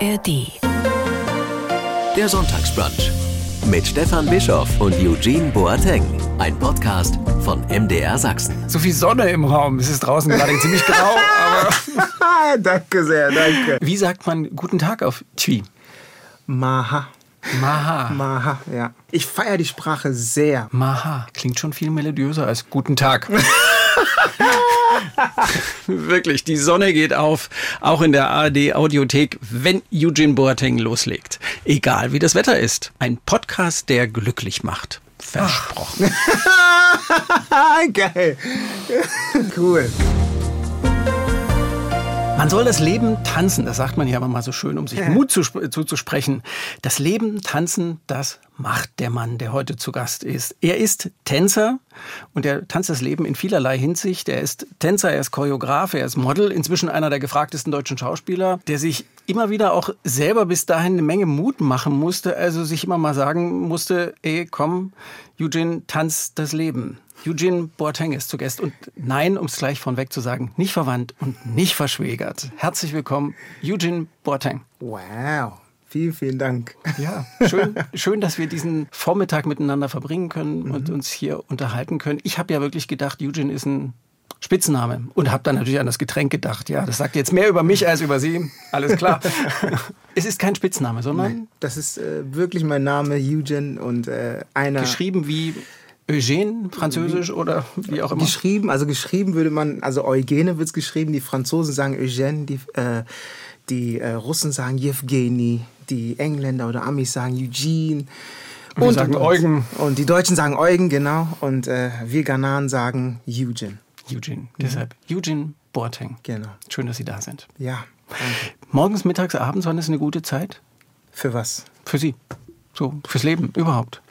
ARD. Der Sonntagsbrunch mit Stefan Bischoff und Eugene Boateng. Ein Podcast von MDR Sachsen. So viel Sonne im Raum. Es ist draußen gerade ziemlich grau, aber. danke sehr, danke. Wie sagt man guten Tag auf Twi? Maha. Maha. Maha, ja. Ich feiere die Sprache sehr. Maha. Klingt schon viel melodiöser als guten Tag. Wirklich, die Sonne geht auf, auch in der ARD Audiothek, wenn Eugene Boateng loslegt. Egal wie das Wetter ist. Ein Podcast, der glücklich macht. Versprochen. Geil. cool. Man soll das Leben tanzen, das sagt man ja immer mal so schön, um sich Mut zuzusprechen. Das Leben tanzen, das macht der Mann, der heute zu Gast ist. Er ist Tänzer und er tanzt das Leben in vielerlei Hinsicht. Er ist Tänzer, er ist Choreograf, er ist Model, inzwischen einer der gefragtesten deutschen Schauspieler, der sich immer wieder auch selber bis dahin eine Menge Mut machen musste, also sich immer mal sagen musste, ey, komm, Eugene, tanz das Leben. Eugene Boateng ist zu Gast und nein, um es gleich von weg zu sagen, nicht verwandt und nicht verschwägert. Herzlich willkommen, Eugene Boateng. Wow. Vielen, vielen Dank. Ja, schön, schön, dass wir diesen Vormittag miteinander verbringen können mhm. und uns hier unterhalten können. Ich habe ja wirklich gedacht, Eugene ist ein Spitzname und habe dann natürlich an das Getränk gedacht. Ja, das sagt jetzt mehr über mich als über Sie. Alles klar. es ist kein Spitzname, sondern Nein, das ist äh, wirklich mein Name, Eugene und äh, einer geschrieben wie Eugène, französisch oder wie auch immer? Geschrieben, also geschrieben würde man, also Eugene wird es geschrieben, die Franzosen sagen Eugène, die, äh, die äh, Russen sagen Yevgeny, die Engländer oder Amis sagen Eugene. Und, wir sagen und, Eugen. Und die Deutschen sagen Eugen, genau. Und äh, wir Ghananen sagen Eugene. Eugene, mhm. deshalb Eugene Boateng. Genau. Schön, dass Sie da sind. Ja, danke. Morgens, mittags, abends, wann ist eine gute Zeit? Für was? Für Sie. So, fürs Leben überhaupt.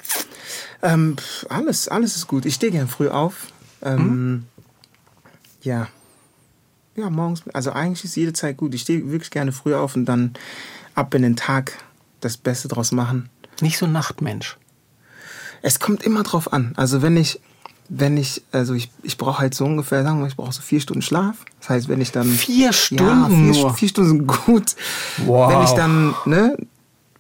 Ähm, alles, alles ist gut. Ich stehe gern früh auf. Ähm, mhm. Ja. Ja, morgens. Also eigentlich ist jede Zeit gut. Ich stehe wirklich gerne früh auf und dann ab in den Tag das Beste draus machen. Nicht so Nachtmensch. Es kommt immer drauf an. Also wenn ich, wenn ich, also ich, ich brauche halt so ungefähr, sagen wir, ich brauche so vier Stunden Schlaf. Das heißt, wenn ich dann. Vier Stunden? Ja, vier, vier Stunden sind gut. Wow. Wenn ich dann, ne,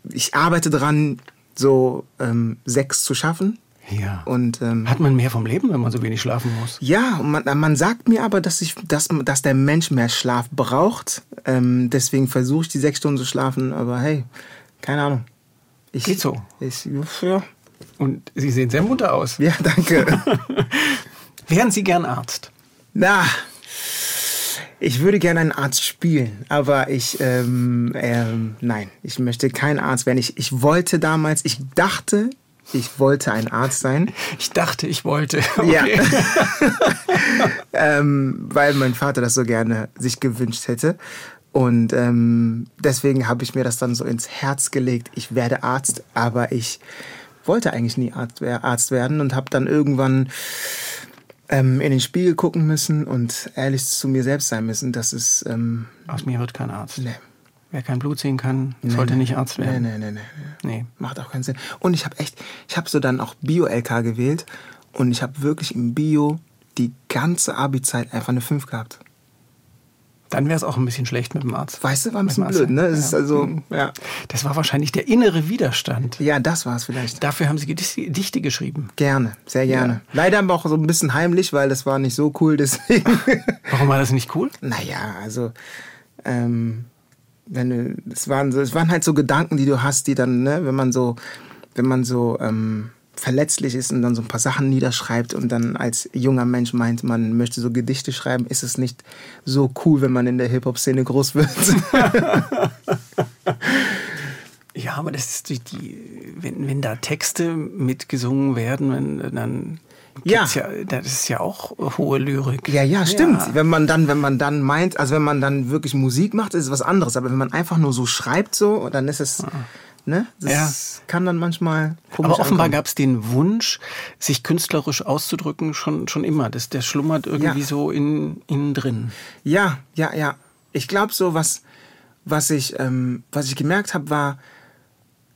ich arbeite dran, so ähm, sechs zu schaffen. Ja. Und, ähm, Hat man mehr vom Leben, wenn man so wenig schlafen muss? Ja, man, man sagt mir aber, dass, ich, dass, dass der Mensch mehr Schlaf braucht. Ähm, deswegen versuche ich die sechs Stunden zu schlafen. Aber hey, keine Ahnung. Ich, Geht so. Ich, ja. Und Sie sehen sehr munter aus. Ja, danke. Wären Sie gern Arzt? Na, ich würde gerne einen Arzt spielen, aber ich, ähm, ähm, nein, ich möchte kein Arzt werden. Ich, ich wollte damals, ich dachte, ich wollte ein Arzt sein. Ich dachte, ich wollte. Okay. Ja. ähm, weil mein Vater das so gerne sich gewünscht hätte. Und ähm, deswegen habe ich mir das dann so ins Herz gelegt. Ich werde Arzt, aber ich wollte eigentlich nie Arzt, Arzt werden und habe dann irgendwann ähm, in den Spiegel gucken müssen und ehrlich zu mir selbst sein müssen, dass es... Ähm, Aus mir wird kein Arzt. Nee. Wer kein Blut sehen kann, nee, sollte nicht Arzt werden. Nee, nee, nee, nee. nee. Macht auch keinen Sinn. Und ich habe echt, ich habe so dann auch Bio-LK gewählt und ich habe wirklich im Bio die ganze Abi-Zeit einfach eine 5 gehabt. Dann wäre es auch ein bisschen schlecht mit dem Arzt. Weißt du, war ein bisschen blöd, ne? Das, ja. also, mhm. ja. das war wahrscheinlich der innere Widerstand. Ja, das war es vielleicht. Dafür haben Sie Gedichte geschrieben. Gerne, sehr gerne. Ja. Leider aber auch so ein bisschen heimlich, weil das war nicht so cool, deswegen. Warum war das nicht cool? Naja, also, ähm, wenn du, es waren so, es waren halt so Gedanken, die du hast, die dann, ne, wenn man so, wenn man so, ähm, verletzlich ist und dann so ein paar Sachen niederschreibt und dann als junger Mensch meint, man möchte so Gedichte schreiben, ist es nicht so cool, wenn man in der Hip-Hop-Szene groß wird. ja, aber das ist die, die wenn, wenn da Texte mitgesungen werden, wenn, dann ja. ja, das ist ja auch hohe Lyrik. Ja, ja, stimmt. Ja. Wenn man dann, wenn man dann meint, also wenn man dann wirklich Musik macht, ist es was anderes. Aber wenn man einfach nur so schreibt, so, dann ist es. Ja. Ne? Das ja. kann dann manchmal komisch Aber offenbar gab es den Wunsch, sich künstlerisch auszudrücken, schon, schon immer. Das, der schlummert irgendwie ja. so in, innen drin. Ja, ja, ja. Ich glaube so, was, was, ich, ähm, was ich gemerkt habe, war,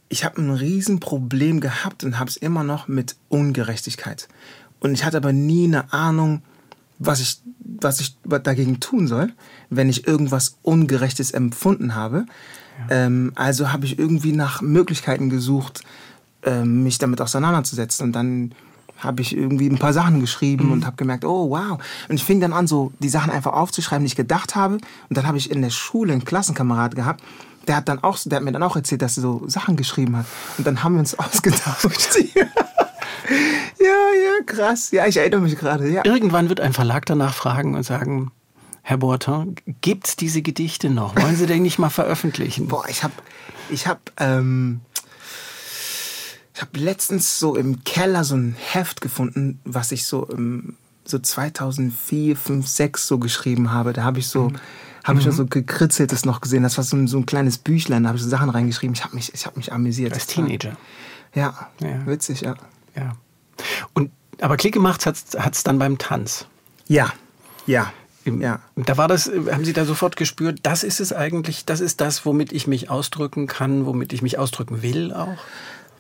ich habe ein Riesenproblem gehabt und habe es immer noch mit Ungerechtigkeit. Und ich hatte aber nie eine Ahnung, was ich, was ich dagegen tun soll, wenn ich irgendwas Ungerechtes empfunden habe. Ähm, also habe ich irgendwie nach Möglichkeiten gesucht, ähm, mich damit auseinanderzusetzen. Und dann habe ich irgendwie ein paar Sachen geschrieben Mhm. und habe gemerkt, oh wow. Und ich fing dann an, so die Sachen einfach aufzuschreiben, die ich gedacht habe. Und dann habe ich in der Schule einen Klassenkamerad gehabt, der hat dann auch, der hat mir dann auch erzählt, dass er so Sachen geschrieben hat. Und dann haben wir uns ausgetauscht. ja, ja, krass. Ja, ich erinnere mich gerade. Ja. Irgendwann wird ein Verlag danach fragen und sagen, Herr Bortin, gibt's diese Gedichte noch? Wollen Sie denn nicht mal veröffentlichen? Boah, ich habe, ich habe, ähm, ich habe letztens so im Keller so ein Heft gefunden, was ich so im so 2004, 5, 6 so geschrieben habe. Da habe ich so, habe ich noch so gekritzeltes noch gesehen. Das war so ein, so ein kleines Büchlein. Da habe ich so Sachen reingeschrieben. Ich habe mich, ich habe mich amüsiert. Als Teenager. Ja, Ja. witzig, ja. Ja. Und, aber Klick gemacht hat es dann beim Tanz. Ja, ja, ja. Da war das, haben Sie da sofort gespürt, das ist es eigentlich, das ist das, womit ich mich ausdrücken kann, womit ich mich ausdrücken will auch.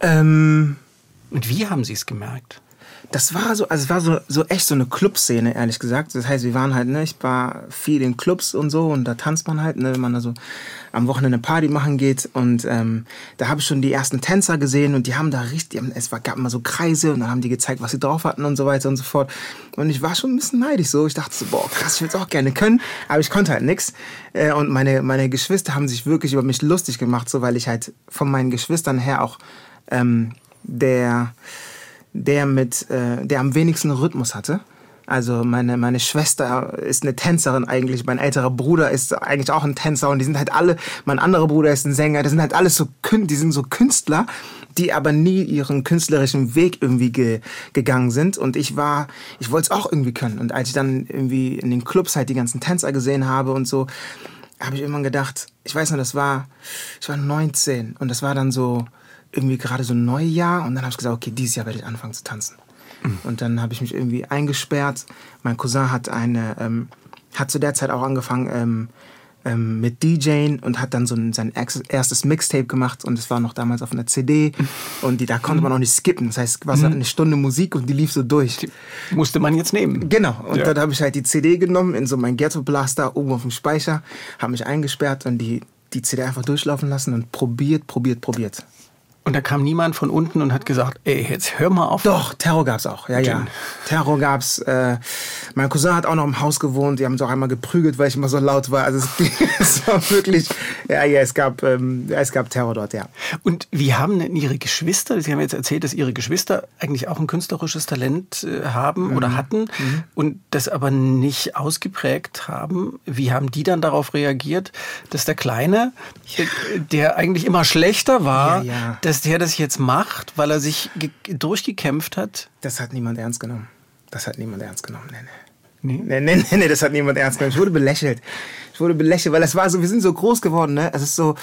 Ähm, Und wie haben Sie es gemerkt? Das war so, also es war so, so echt so eine Clubszene, ehrlich gesagt. Das heißt, wir waren halt, ne, ich war viel in Clubs und so und da tanzt man halt, ne, wenn man da so am Wochenende eine Party machen geht und ähm, da habe ich schon die ersten Tänzer gesehen und die haben da richtig, es war, gab immer so Kreise und dann haben die gezeigt, was sie drauf hatten und so weiter und so fort. Und ich war schon ein bisschen neidisch so. Ich dachte so, boah, krass, ich würde es auch gerne können, aber ich konnte halt nix. Äh, und meine, meine Geschwister haben sich wirklich über mich lustig gemacht, so weil ich halt von meinen Geschwistern her auch ähm, der der mit, äh, der am wenigsten Rhythmus hatte. Also meine, meine Schwester ist eine Tänzerin eigentlich, mein älterer Bruder ist eigentlich auch ein Tänzer und die sind halt alle, mein anderer Bruder ist ein Sänger, das sind halt alles so, die sind so Künstler, die aber nie ihren künstlerischen Weg irgendwie ge, gegangen sind und ich war, ich wollte es auch irgendwie können und als ich dann irgendwie in den Clubs halt die ganzen Tänzer gesehen habe und so, habe ich irgendwann gedacht, ich weiß noch, das war, ich war 19 und das war dann so irgendwie gerade so ein Neujahr und dann habe ich gesagt, okay, dieses Jahr werde ich anfangen zu tanzen. Und dann habe ich mich irgendwie eingesperrt. Mein Cousin hat eine, ähm, hat zu der Zeit auch angefangen ähm, ähm, mit DJing und hat dann so ein, sein erstes Mixtape gemacht und es war noch damals auf einer CD und die, da konnte man auch nicht skippen. Das heißt, es war so eine Stunde Musik und die lief so durch. Musste man jetzt nehmen. Genau. Und Ja. dann habe ich halt die CD genommen in so mein Ghetto Blaster oben auf dem Speicher, habe mich eingesperrt und die, die CD einfach durchlaufen lassen und probiert, probiert, probiert. Und da kam niemand von unten und hat gesagt, ey, jetzt hör mal auf. Doch, Terror gab's auch. Ja, ja. Terror gab's. Äh, mein Cousin hat auch noch im Haus gewohnt. Die haben uns auch einmal geprügelt, weil ich immer so laut war. Also es, es war wirklich, ja, ja, es gab, ähm, ja, es gab Terror dort, ja. Und wie haben denn Ihre Geschwister, Sie haben jetzt erzählt, dass Ihre Geschwister eigentlich auch ein künstlerisches Talent äh, haben Mhm. oder hatten und das aber nicht ausgeprägt haben. Wie haben die dann darauf reagiert, dass der Kleine, äh, der eigentlich immer schlechter war, Ja, ja. dass der das jetzt macht, weil er sich ge- durchgekämpft hat? Das hat niemand ernst genommen. Das hat niemand ernst genommen. Nee, nee. Nee. Nee, nee, nee, das hat niemand ernst genommen. Ich wurde belächelt. Ich wurde belächelt, weil es war so, wir sind so groß geworden, ne? Es ist so,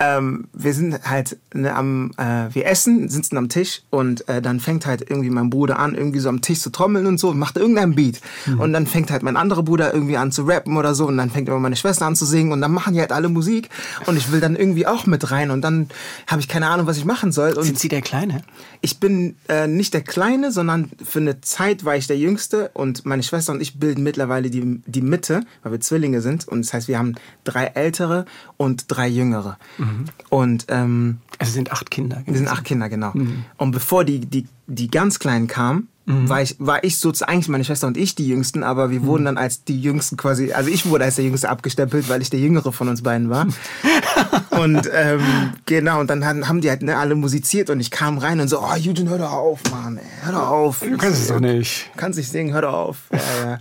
ähm, wir sind halt ne, am, äh, wir essen, sitzen am Tisch und äh, dann fängt halt irgendwie mein Bruder an, irgendwie so am Tisch zu trommeln und so und macht irgendeinen Beat. Und dann fängt halt mein anderer Bruder irgendwie an zu rappen oder so und dann fängt immer meine Schwester an zu singen und dann machen die halt alle Musik und ich will dann irgendwie auch mit rein und dann habe ich keine Ahnung, was ich machen soll. Und Sind Sie der Kleine? ich bin äh, nicht der Kleine, sondern für eine Zeit war ich der Jüngste und meine Schwester und ich bilden mittlerweile die, die Mitte, weil wir Zwillinge sind. Und das heißt, wir haben drei ältere und drei jüngere. Und ähm, Also sind acht Kinder. wir sind acht Kinder, genau. Und bevor die, die, die ganz Kleinen kamen, war ich, war ich sozusagen, eigentlich meine Schwester und ich die Jüngsten, aber wir wurden dann als die Jüngsten quasi, also ich wurde als der Jüngste abgestempelt, weil ich der Jüngere von uns beiden war. und ähm, genau, und dann haben, haben die halt ne, alle musiziert und ich kam rein und so, oh, Eugene, hör doch auf, Mann, ey, hör doch auf. Du kannst es doch nicht. Du kannst nicht singen, hör doch auf. Ja, ja.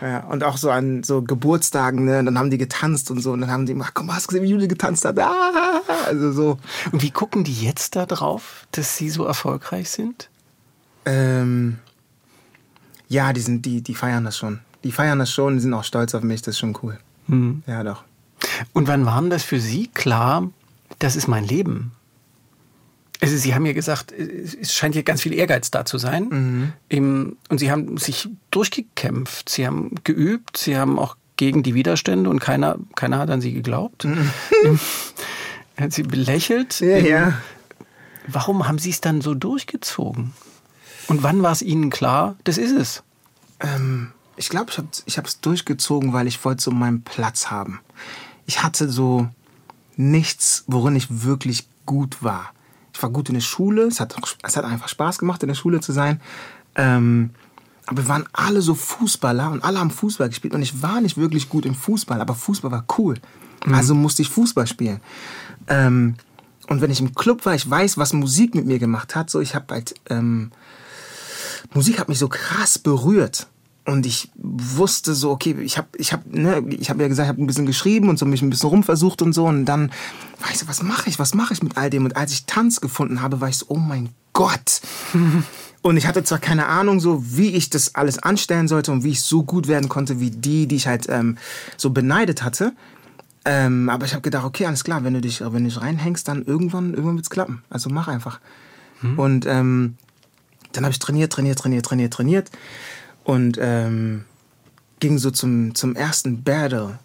Ja, und auch so an so Geburtstagen, ne, und dann haben die getanzt und so, und dann haben die gemacht, komm, hast du gesehen, wie Jude getanzt hat? Ah, also so. Und wie gucken die jetzt da drauf, dass Sie so erfolgreich sind? Ähm, ja, die, sind, die, die feiern das schon. Die feiern das schon, die sind auch stolz auf mich, das ist schon cool. Ja, doch. Und wann war denn das für Sie klar, das ist mein Leben? Also Sie haben ja gesagt, es scheint hier ganz viel Ehrgeiz da zu sein. Im- Und Sie haben sich durchgekämpft. Sie haben geübt, Sie haben auch gegen die Widerstände und keiner, keiner hat an Sie geglaubt. Im- Er hat Sie belächelt. Ja, Im- ja. Warum haben Sie es dann so durchgezogen? Und wann war es Ihnen klar, das ist es? Ähm, ich glaube, ich habe es durchgezogen, weil ich wollte so meinen Platz haben. Ich hatte so nichts, worin ich wirklich gut war. Ich war gut in der Schule, es hat, es hat einfach Spaß gemacht, in der Schule zu sein. Ähm, aber wir waren alle so Fußballer und alle haben Fußball gespielt und ich war nicht wirklich gut im Fußball, aber Fußball war cool. Mhm. Also musste ich Fußball spielen. Ähm, und wenn ich im Club war, ich weiß, was Musik mit mir gemacht hat. So, ich habe halt ähm, Musik hat mich so krass berührt. Und ich wusste so, okay, ich habe ich hab, ne, ich hab ja gesagt, ich habe ein bisschen geschrieben und so mich ein bisschen rumversucht und so. Und dann war ich so, was mache ich, was mache ich mit all dem? Und als ich Tanz gefunden habe, war ich so, oh mein Gott. und ich hatte zwar keine Ahnung, so wie ich das alles anstellen sollte und wie ich so gut werden konnte wie die, die ich halt ähm, so beneidet hatte. Ähm, aber ich habe gedacht, okay, alles klar, wenn du dich, wenn du dich reinhängst, dann irgendwann, irgendwann wird's klappen. Also mach einfach. Hm. Und ähm, dann habe ich trainiert, trainiert, trainiert, trainiert, trainiert und ähm, ging so zum, zum ersten Battle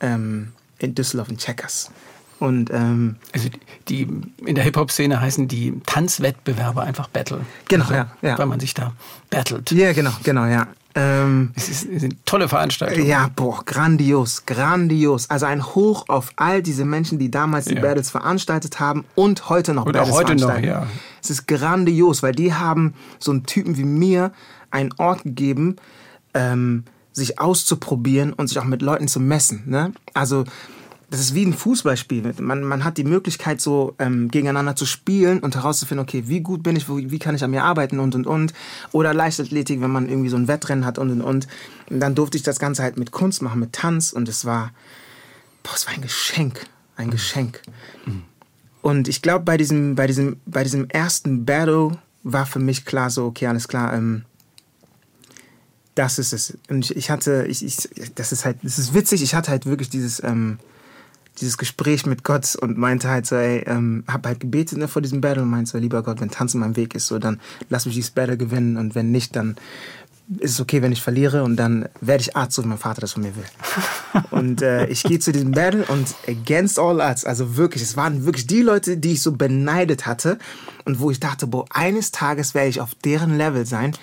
ähm, in Düsseldorf in Checkers. Und, ähm, also die, in der Hip-Hop-Szene heißen die Tanzwettbewerbe einfach Battle. Genau, also, ja, ja. Weil man sich da battelt. Ja, genau, genau, ja. Ähm, es, ist, es sind tolle Veranstaltungen. Ja, boah, grandios, grandios. Also ein Hoch auf all diese Menschen, die damals die ja. Battles veranstaltet haben und heute noch und Battles auch heute noch, ja. Es ist grandios, weil die haben so einen Typen wie mir einen Ort gegeben, ähm, sich auszuprobieren und sich auch mit Leuten zu messen. Ne? Also das ist wie ein Fußballspiel. Man, man hat die Möglichkeit, so ähm, gegeneinander zu spielen und herauszufinden, okay, wie gut bin ich, wie kann ich an mir arbeiten und und und. Oder Leichtathletik, wenn man irgendwie so ein Wettrennen hat und und und. Und dann durfte ich das Ganze halt mit Kunst machen, mit Tanz und es war, boah, es war ein Geschenk, ein Geschenk. Und ich glaube, bei diesem, bei, diesem, bei diesem ersten Battle war für mich klar so, okay, alles klar, ähm, das ist es. Und ich, ich hatte, ich, ich, das ist halt, das ist witzig, ich hatte halt wirklich dieses, ähm, dieses Gespräch mit Gott und meinte halt so, ey, ähm, hab halt gebetet ne, vor diesem Battle und meinte so, lieber Gott, wenn Tanzen mein Weg ist, so, dann lass mich dieses Battle gewinnen und wenn nicht, dann ist es okay, wenn ich verliere und dann werde ich Arzt, so wie mein Vater das von mir will. und äh, ich gehe zu diesem Battle und against all odds, also wirklich, es waren wirklich die Leute, die ich so beneidet hatte und wo ich dachte, boah, eines Tages werde ich auf deren Level sein.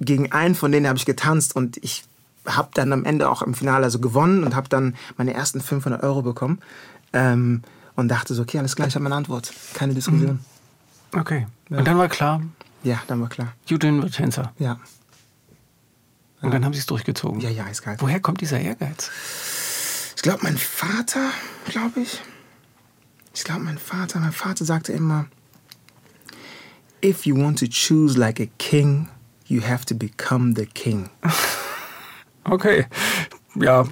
Gegen einen von denen habe ich getanzt und ich habe dann am Ende auch im Finale also gewonnen und habe dann meine ersten 500 Euro bekommen ähm, und dachte so, okay, alles klar, ich habe meine Antwort, keine Diskussion. Mhm. Okay. Ja. Und dann war klar? Ja, dann war klar. Eugene wird Tänzer? Ja. Und dann haben sie es durchgezogen? Ja, ja, ist geil. Woher kommt dieser Ehrgeiz? Ich glaube, mein Vater, glaube ich. Ich glaube, mein Vater, mein Vater sagte immer, if you want to choose like a king, you have to become the king. Okay. Ja.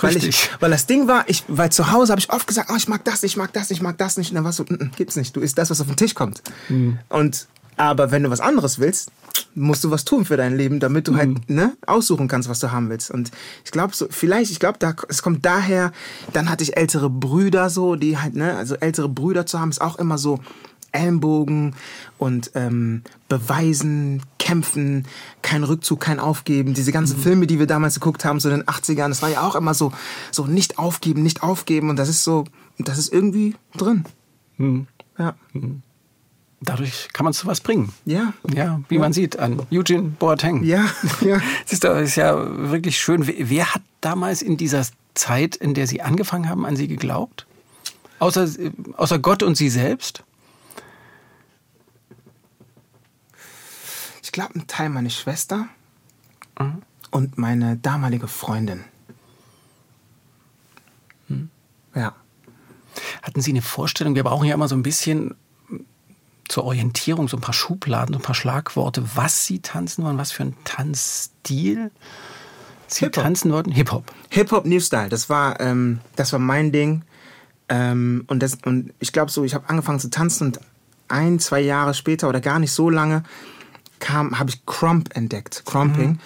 Weil, ich, weil das Ding war, ich, weil zu Hause habe ich oft gesagt, oh, ich mag das ich mag das ich mag das nicht. Und dann war so, n -n, gibt's nicht. Du isst das, was auf den Tisch kommt. Mhm. Und aber wenn du was anderes willst, musst du was tun für dein Leben, damit du halt, mhm. halt ne, aussuchen kannst, was du haben willst. Und ich glaube so, vielleicht, ich glaube, da, es kommt daher. Dann hatte ich ältere Brüder so, die halt, ne, also ältere Brüder zu haben, ist auch immer so Ellenbogen und ähm, beweisen, kämpfen, kein Rückzug, kein Aufgeben. Diese ganzen mhm. Filme, die wir damals geguckt haben, so in den 80ern, das war ja auch immer so, so nicht aufgeben, nicht aufgeben. Und das ist so, das ist irgendwie drin. Mhm. Ja. Mhm. Dadurch kann man zu was bringen. Ja. Ja, wie ja. man sieht an Eugene Boateng. Ja, ja. Das ist, ist ja wirklich schön. Wer hat damals in dieser Zeit, in der Sie angefangen haben, an Sie geglaubt? Außer, außer Gott und Sie selbst? ich glaube, ein Teil meine Schwester mhm. und meine damalige Freundin. Mhm. Ja. Hatten Sie eine Vorstellung? Wir brauchen ja immer so ein bisschen zur Orientierung so ein paar Schubladen, so ein paar Schlagworte, was Sie tanzen wollen, was für ein Tanzstil Sie Hip tanzen wollten. Hip-Hop. Hip-Hop New Style, das war, ähm, das war mein Ding. Ähm, und, das, und ich glaube so, ich habe angefangen zu tanzen und ein, zwei Jahre später oder gar nicht so lange kam, habe ich Crump entdeckt, Crumping. Mhm.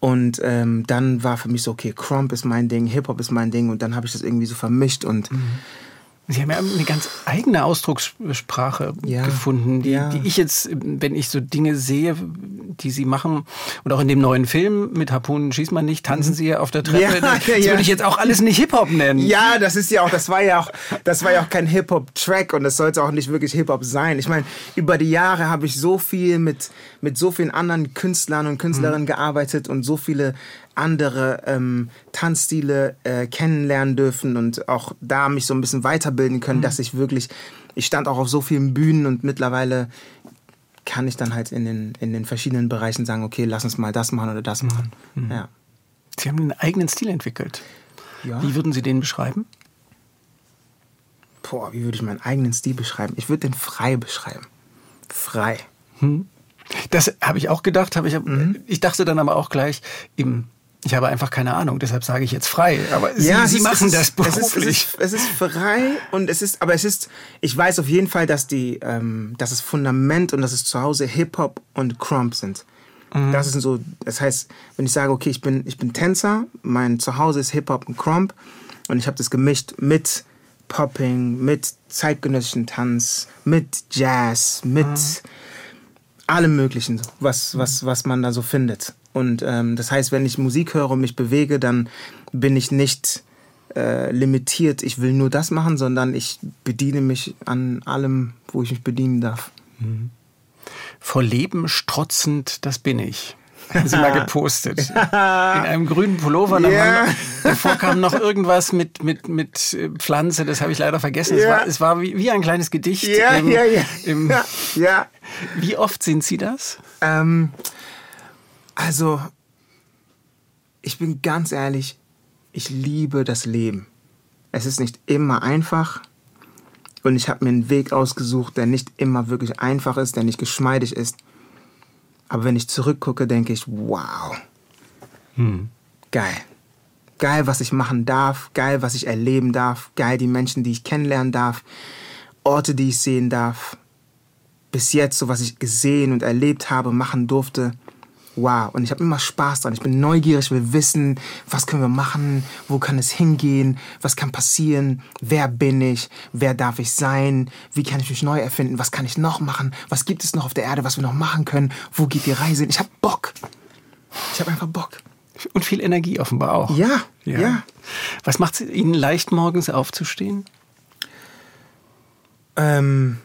Und ähm, dann war für mich so, okay, Crump ist mein Ding, Hip-Hop ist mein Ding. Und dann habe ich das irgendwie so vermischt und mhm. Sie haben ja eine ganz eigene Ausdruckssprache ja, gefunden, die, ja. die, ich jetzt, wenn ich so Dinge sehe, die Sie machen, und auch in dem neuen Film mit Harpunen schießt man nicht, tanzen Sie ja auf der Treppe. Ja, das würde ich jetzt auch alles nicht Hip-Hop nennen. Ja, das ist ja auch, das war ja auch, das war ja auch kein Hip-Hop-Track und das sollte auch nicht wirklich Hip-Hop sein. Ich meine, über die Jahre habe ich so viel mit, mit so vielen anderen Künstlern und Künstlerinnen mhm. gearbeitet und so viele andere ähm, Tanzstile äh, kennenlernen dürfen und auch da mich so ein bisschen weiterbilden können, mhm. dass ich wirklich, ich stand auch auf so vielen Bühnen und mittlerweile kann ich dann halt in den, in den verschiedenen Bereichen sagen, okay, lass uns mal das machen oder das machen. Mhm. Ja. Sie haben einen eigenen Stil entwickelt. Ja. Wie würden Sie den beschreiben? Boah, wie würde ich meinen eigenen Stil beschreiben? Ich würde den frei beschreiben. Frei. Hm. Das habe ich auch gedacht. Hab ich, mhm. ich dachte dann aber auch gleich, im, ich habe einfach keine Ahnung, deshalb sage ich jetzt frei. Aber ja, Sie, Sie machen ist, das beruflich. Es ist, es, ist, es ist, frei und es ist, aber es ist, ich weiß auf jeden Fall, dass die, ähm, dass das Fundament und dass es zu Hause Hip-Hop und Crump sind. Mhm. Das ist so, das heißt, wenn ich sage, okay, ich bin, ich bin Tänzer, mein Zuhause ist Hip-Hop und Crump und ich habe das gemischt mit Popping, mit zeitgenössischen Tanz, mit Jazz, mit mhm. allem Möglichen, was, was, was man da so findet. Und ähm, das heißt, wenn ich Musik höre und mich bewege, dann bin ich nicht äh, limitiert, ich will nur das machen, sondern ich bediene mich an allem, wo ich mich bedienen darf. Mhm. Vor Leben strotzend, das bin ich haben sie mal gepostet. In einem grünen Pullover. Yeah. davor kam noch irgendwas mit, mit, mit äh, Pflanze, das habe ich leider vergessen. Yeah. Es war, es war wie, wie ein kleines Gedicht. Ja, im, ja, ja. Im, ja. Wie oft sind Sie das? Ähm, also, ich bin ganz ehrlich, ich liebe das Leben. Es ist nicht immer einfach. Und ich habe mir einen Weg ausgesucht, der nicht immer wirklich einfach ist, der nicht geschmeidig ist. Aber wenn ich zurückgucke, denke ich, wow, hm. geil. Geil, was ich machen darf, geil, was ich erleben darf, geil, die Menschen, die ich kennenlernen darf, Orte, die ich sehen darf. Bis jetzt, so was ich gesehen und erlebt habe, machen durfte, wow. Und ich habe immer Spaß dran. Ich bin neugierig, will wissen, was können wir machen, wo kann es hingehen, was kann passieren, wer bin ich, wer darf ich sein, wie kann ich mich neu erfinden, was kann ich noch machen, was gibt es noch auf der Erde, was wir noch machen können, wo geht die Reise hin. Ich habe Bock. Ich habe einfach Bock. Und viel Energie offenbar auch. Ja, ja. ja. Was macht es Ihnen leicht, morgens aufzustehen? Ähm,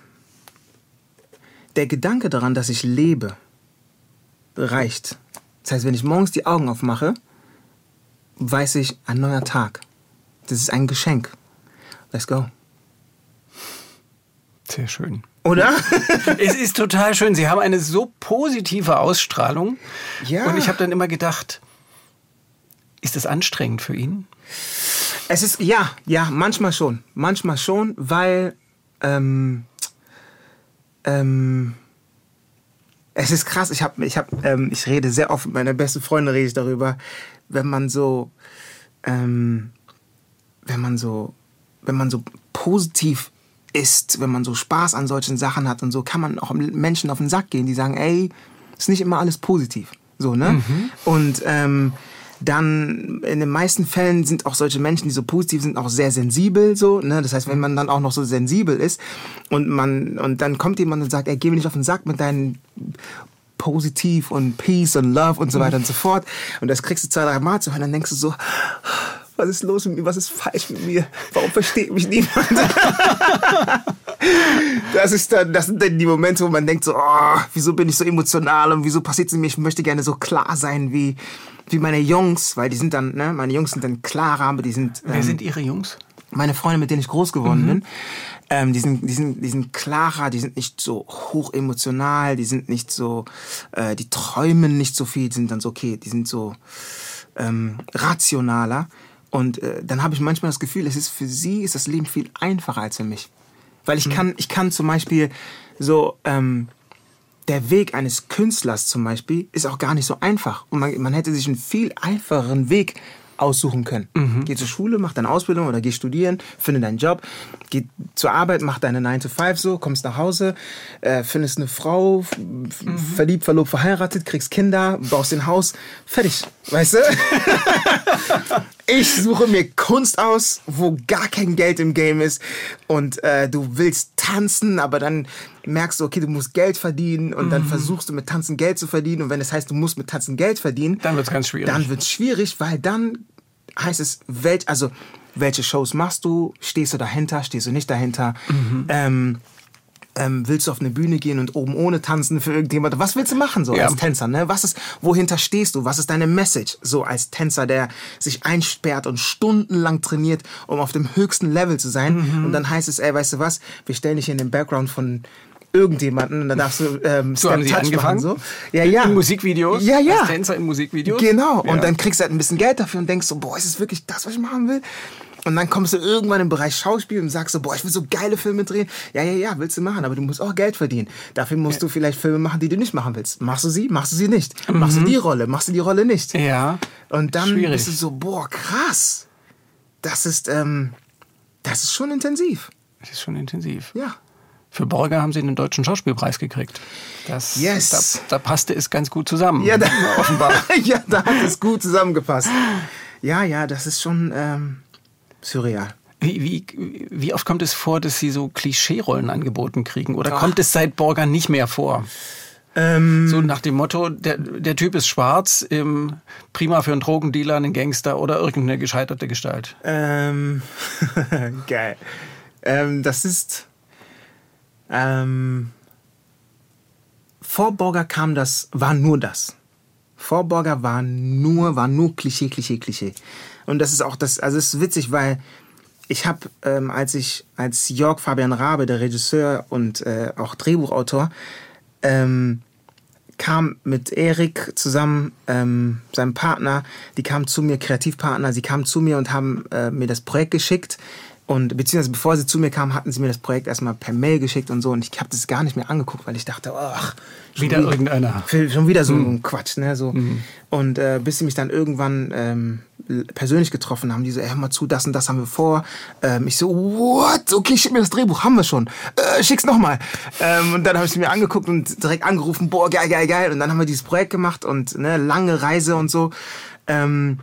der Gedanke daran, dass ich lebe reicht. Das heißt, wenn ich morgens die Augen aufmache, weiß ich, ein neuer Tag. Das ist ein Geschenk. Let's go. Sehr schön. Oder? es ist total schön. Sie haben eine so positive Ausstrahlung. Ja. Und ich habe dann immer gedacht, ist das anstrengend für ihn? Es ist, ja, ja, manchmal schon. Manchmal schon, weil ähm, ähm, es ist krass. Ich habe, ich habe, ähm, ich rede sehr oft mit meiner besten Freundin rede ich darüber, wenn man so, ähm, wenn man so, wenn man so positiv ist, wenn man so Spaß an solchen Sachen hat und so, kann man auch Menschen auf den Sack gehen, die sagen, ey, ist nicht immer alles positiv, so ne? Mhm. Und ähm, dann in den meisten Fällen sind auch solche Menschen, die so positiv sind, auch sehr sensibel so. Ne? Das heißt, wenn man dann auch noch so sensibel ist und man und dann kommt jemand und sagt, ey, geh mir nicht auf den Sack mit deinen positiv und Peace und Love und so weiter und so fort. Und das kriegst du zwei, drei Mal zu hören, dann denkst du so, was ist los mit mir, was ist falsch mit mir, warum versteht mich niemand? das, ist dann, das sind dann die Momente, wo man denkt so, oh, wieso bin ich so emotional und wieso passiert es mir, ich möchte gerne so klar sein wie, wie meine Jungs, weil die sind dann, ne, meine Jungs sind dann klarer, aber die sind. Ähm, Wer sind Ihre Jungs? Meine Freunde, mit denen ich groß geworden mhm. bin. Ähm, die, sind, die, sind, die sind klarer, die sind nicht so hoch emotional, die sind nicht so, äh, die träumen nicht so viel, die sind dann so, okay, die sind so ähm, rationaler. Und äh, dann habe ich manchmal das Gefühl, es ist für sie ist das Leben viel einfacher als für mich. Weil ich mhm. kann, ich kann zum Beispiel so, ähm, der Weg eines Künstlers zum Beispiel ist auch gar nicht so einfach. Und man, man hätte sich einen viel einfacheren Weg aussuchen können. Mhm. Geh zur Schule, mach deine Ausbildung oder geh studieren, finde deinen Job, geh zur Arbeit, mach deine 9 to 5 so, kommst nach Hause, äh, findest eine Frau, mhm. verliebt, verlobt, verheiratet, kriegst Kinder, baust ein Haus, fertig, weißt du? ich suche mir Kunst aus, wo gar kein Geld im Game ist und äh, du willst tanzen, aber dann merkst du, okay, du musst Geld verdienen und mhm. dann versuchst du mit Tanzen Geld zu verdienen und wenn es das heißt, du musst mit Tanzen Geld verdienen, dann wird es ganz schwierig. Dann wird es schwierig, weil dann heißt es, welch, also welche Shows machst du? Stehst du dahinter? Stehst du nicht dahinter? Mhm. Ähm, ähm, willst du auf eine Bühne gehen und oben ohne tanzen für irgendjemand? Was willst du machen so Ja. als Tänzer? Ne? Was ist, wohinter stehst du? Was ist deine Message? So als Tänzer, der sich einsperrt und stundenlang trainiert, um auf dem höchsten Level zu sein. Mhm. Und dann heißt es, ey, weißt du was? Wir stellen dich in den Background von irgendjemanden und dann darfst du ähm, So haben Sie Touch angefangen? Machen, so. Ja, ja. In Musikvideos? Ja, ja. Als Tänzer in Musikvideos? Genau. Ja. Und dann kriegst du halt ein bisschen Geld dafür und denkst so, boah, ist es wirklich das, was ich machen will? Und dann kommst du irgendwann im Bereich Schauspiel und sagst so, boah, ich will so geile Filme drehen. Ja, ja, ja, willst du machen, aber du musst auch Geld verdienen. Dafür musst du vielleicht Filme machen, die du nicht machen willst. Machst du sie, machst du sie nicht. Machst du die Rolle, machst du die Rolle nicht. Mhm. Ja. Und dann Schwierig. bist du so, boah, krass. Das ist, ähm, das ist schon intensiv. Das ist schon intensiv. Ja. Für Borger haben sie den Deutschen Schauspielpreis gekriegt. Das, Yes. da, da passte es ganz gut zusammen. Ja, da, offenbar. ja, da hat es gut zusammengepasst. Ja, ja, das ist schon ähm, surreal. Wie, wie, wie oft kommt es vor, dass Sie so Klischee-Rollen angeboten kriegen? Oder Ach. kommt es seit Borger nicht mehr vor? Ähm, So nach dem Motto, der, der Typ ist schwarz, ähm, prima für einen Drogendealer, einen Gangster oder irgendeine gescheiterte Gestalt. Ähm, geil. Ähm, das ist. Ähm, vor Borger kam das, war nur das. Vor Borger war nur, war nur Klischee, Klischee, Klischee. Und das ist auch das, also es ist witzig, weil ich habe, ähm, als ich, als Jörg Fabian Rabe, der Regisseur und äh, auch Drehbuchautor, ähm, kam mit Erik zusammen, ähm, seinem Partner, die kamen zu mir, Kreativpartner, sie kamen zu mir und haben äh, mir das Projekt geschickt. Und beziehungsweise bevor sie zu mir kamen, hatten sie mir das Projekt erstmal per Mail geschickt und so. Und ich habe das gar nicht mehr angeguckt, weil ich dachte, ach, schon Wieder irgendeiner. Schon wieder so ein Quatsch, ne? So. Und äh, bis sie mich dann irgendwann ähm, persönlich getroffen haben, die so, ey, hör mal zu, das und das haben wir vor. Ähm, ich so, what? Okay, schick mir das Drehbuch, haben wir schon. Äh, schick's nochmal. Ähm, und dann habe ich sie mir angeguckt und direkt angerufen, boah, geil, geil, geil. Und dann haben wir dieses Projekt gemacht und ne, lange Reise und so. Ähm,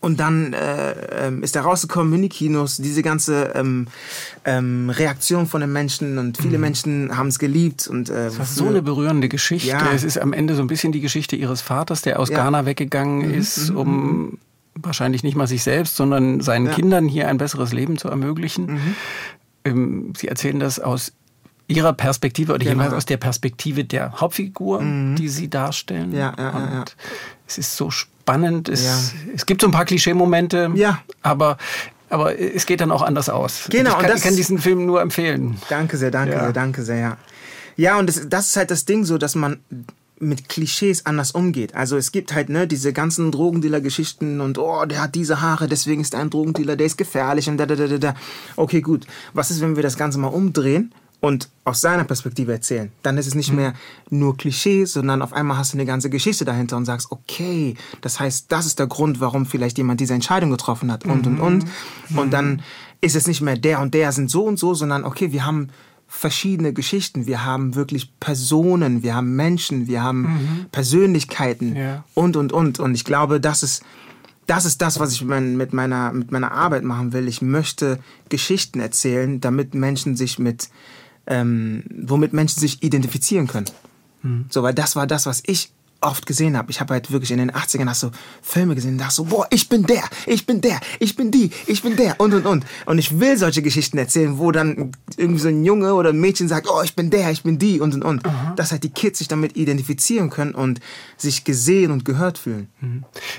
und dann äh, ähm, ist er rausgekommen, Minikinos, diese ganze ähm, ähm, Reaktion von den Menschen und viele Menschen haben es geliebt und äh, Das ist so eine berührende Geschichte. Ja. Es ist am Ende so ein bisschen die Geschichte ihres Vaters, der aus Ja. Mhm, Ghana weggegangen ist, um wahrscheinlich nicht mal sich selbst, sondern seinen Ja. Mhm. Kindern hier ein besseres Leben zu ermöglichen. Ähm, Sie erzählen das aus Ihrer Perspektive oder Genau. jedenfalls aus der Perspektive der Hauptfigur, die Sie darstellen. Ja, ja, ja, Und ja. es ist so spannend. Es, Ja. es gibt so ein paar Klischee-Momente, Ja. aber, aber es geht dann auch anders aus. Genau, Ich und kann, das- ich kann diesen Film nur empfehlen. Danke sehr, danke Ja. sehr, danke sehr, ja. Ja, und das, das ist halt das Ding so, dass man mit Klischees anders umgeht. Also es gibt halt ne diese ganzen Drogendealer-Geschichten und oh, der hat diese Haare, deswegen ist er ein Drogendealer, der ist gefährlich und da da da da. Okay, gut. Was ist, wenn wir das Ganze mal umdrehen und aus seiner Perspektive erzählen? Dann ist es nicht mehr nur Klischee, sondern auf einmal hast du eine ganze Geschichte dahinter und sagst, okay, das heißt, das ist der Grund, warum vielleicht jemand diese Entscheidung getroffen hat und und und. Und dann ist es nicht mehr der und der sind so und so, sondern okay, wir haben verschiedene Geschichten. Wir haben wirklich Personen, wir haben Menschen, wir haben Persönlichkeiten Ja. und, und, und. Und ich glaube, das ist, das ist das, was ich mit, meiner, mit meiner Arbeit machen will. Ich möchte Geschichten erzählen, damit Menschen sich mit, ähm, womit Menschen sich identifizieren können. So, weil das war das, was ich oft gesehen habe. Ich habe halt wirklich in den 80ern hast so Filme gesehen und dachte so, boah, ich bin der, ich bin der, ich bin die, ich bin der und und und. Und ich will solche Geschichten erzählen, wo dann irgendwie so ein Junge oder ein Mädchen sagt, oh, ich bin der, ich bin die und und und. Dass halt die Kids sich damit identifizieren können und sich gesehen und gehört fühlen.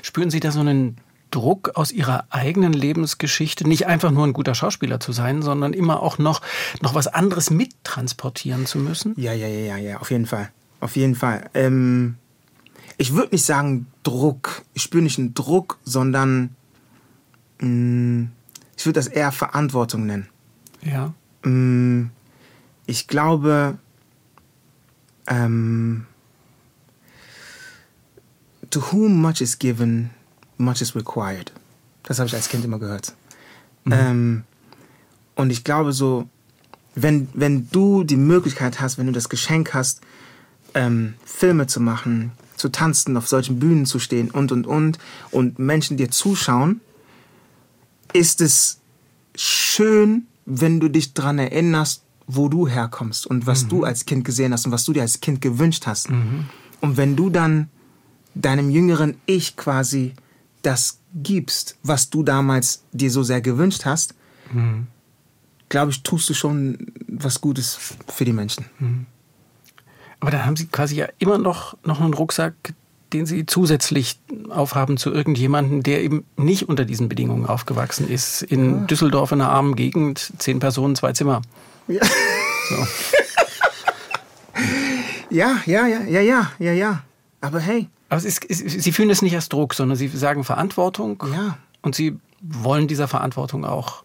Spüren Sie da so einen Druck aus Ihrer eigenen Lebensgeschichte, nicht einfach nur ein guter Schauspieler zu sein, sondern immer auch noch, noch was anderes mittransportieren zu müssen? Ja, ja, ja, ja, ja, auf jeden Fall. Auf jeden Fall. Ähm, ich würde nicht sagen Druck. Ich spüre nicht einen Druck, sondern mh, ich würde das eher Verantwortung nennen. Ja. Mm, Ich glaube, ähm, to whom much is given, much is required. Das habe ich als Kind immer gehört. Ähm, und ich glaube so, wenn, wenn du die Möglichkeit hast, wenn du das Geschenk hast, ähm, Filme zu machen, zu tanzen, auf solchen Bühnen zu stehen und, und, und, und Menschen dir zuschauen, ist es schön, wenn du dich daran erinnerst, wo du herkommst und was du als Kind gesehen hast und was du dir als Kind gewünscht hast. Und wenn du dann deinem jüngeren Ich quasi das gibst, was du damals dir so sehr gewünscht hast, glaube ich, tust du schon was Gutes für die Menschen. Aber dann haben Sie quasi ja immer noch, noch einen Rucksack, den Sie zusätzlich aufhaben zu irgendjemandem, der eben nicht unter diesen Bedingungen aufgewachsen ist. In Düsseldorf in einer armen Gegend, zehn Personen, zwei Zimmer. Ja. So. Ja, ja, ja, ja, ja, ja, ja. Aber hey, Aber es ist, es, Sie fühlen es nicht als Druck, sondern Sie sagen Verantwortung. Ja. Und Sie wollen dieser Verantwortung auch.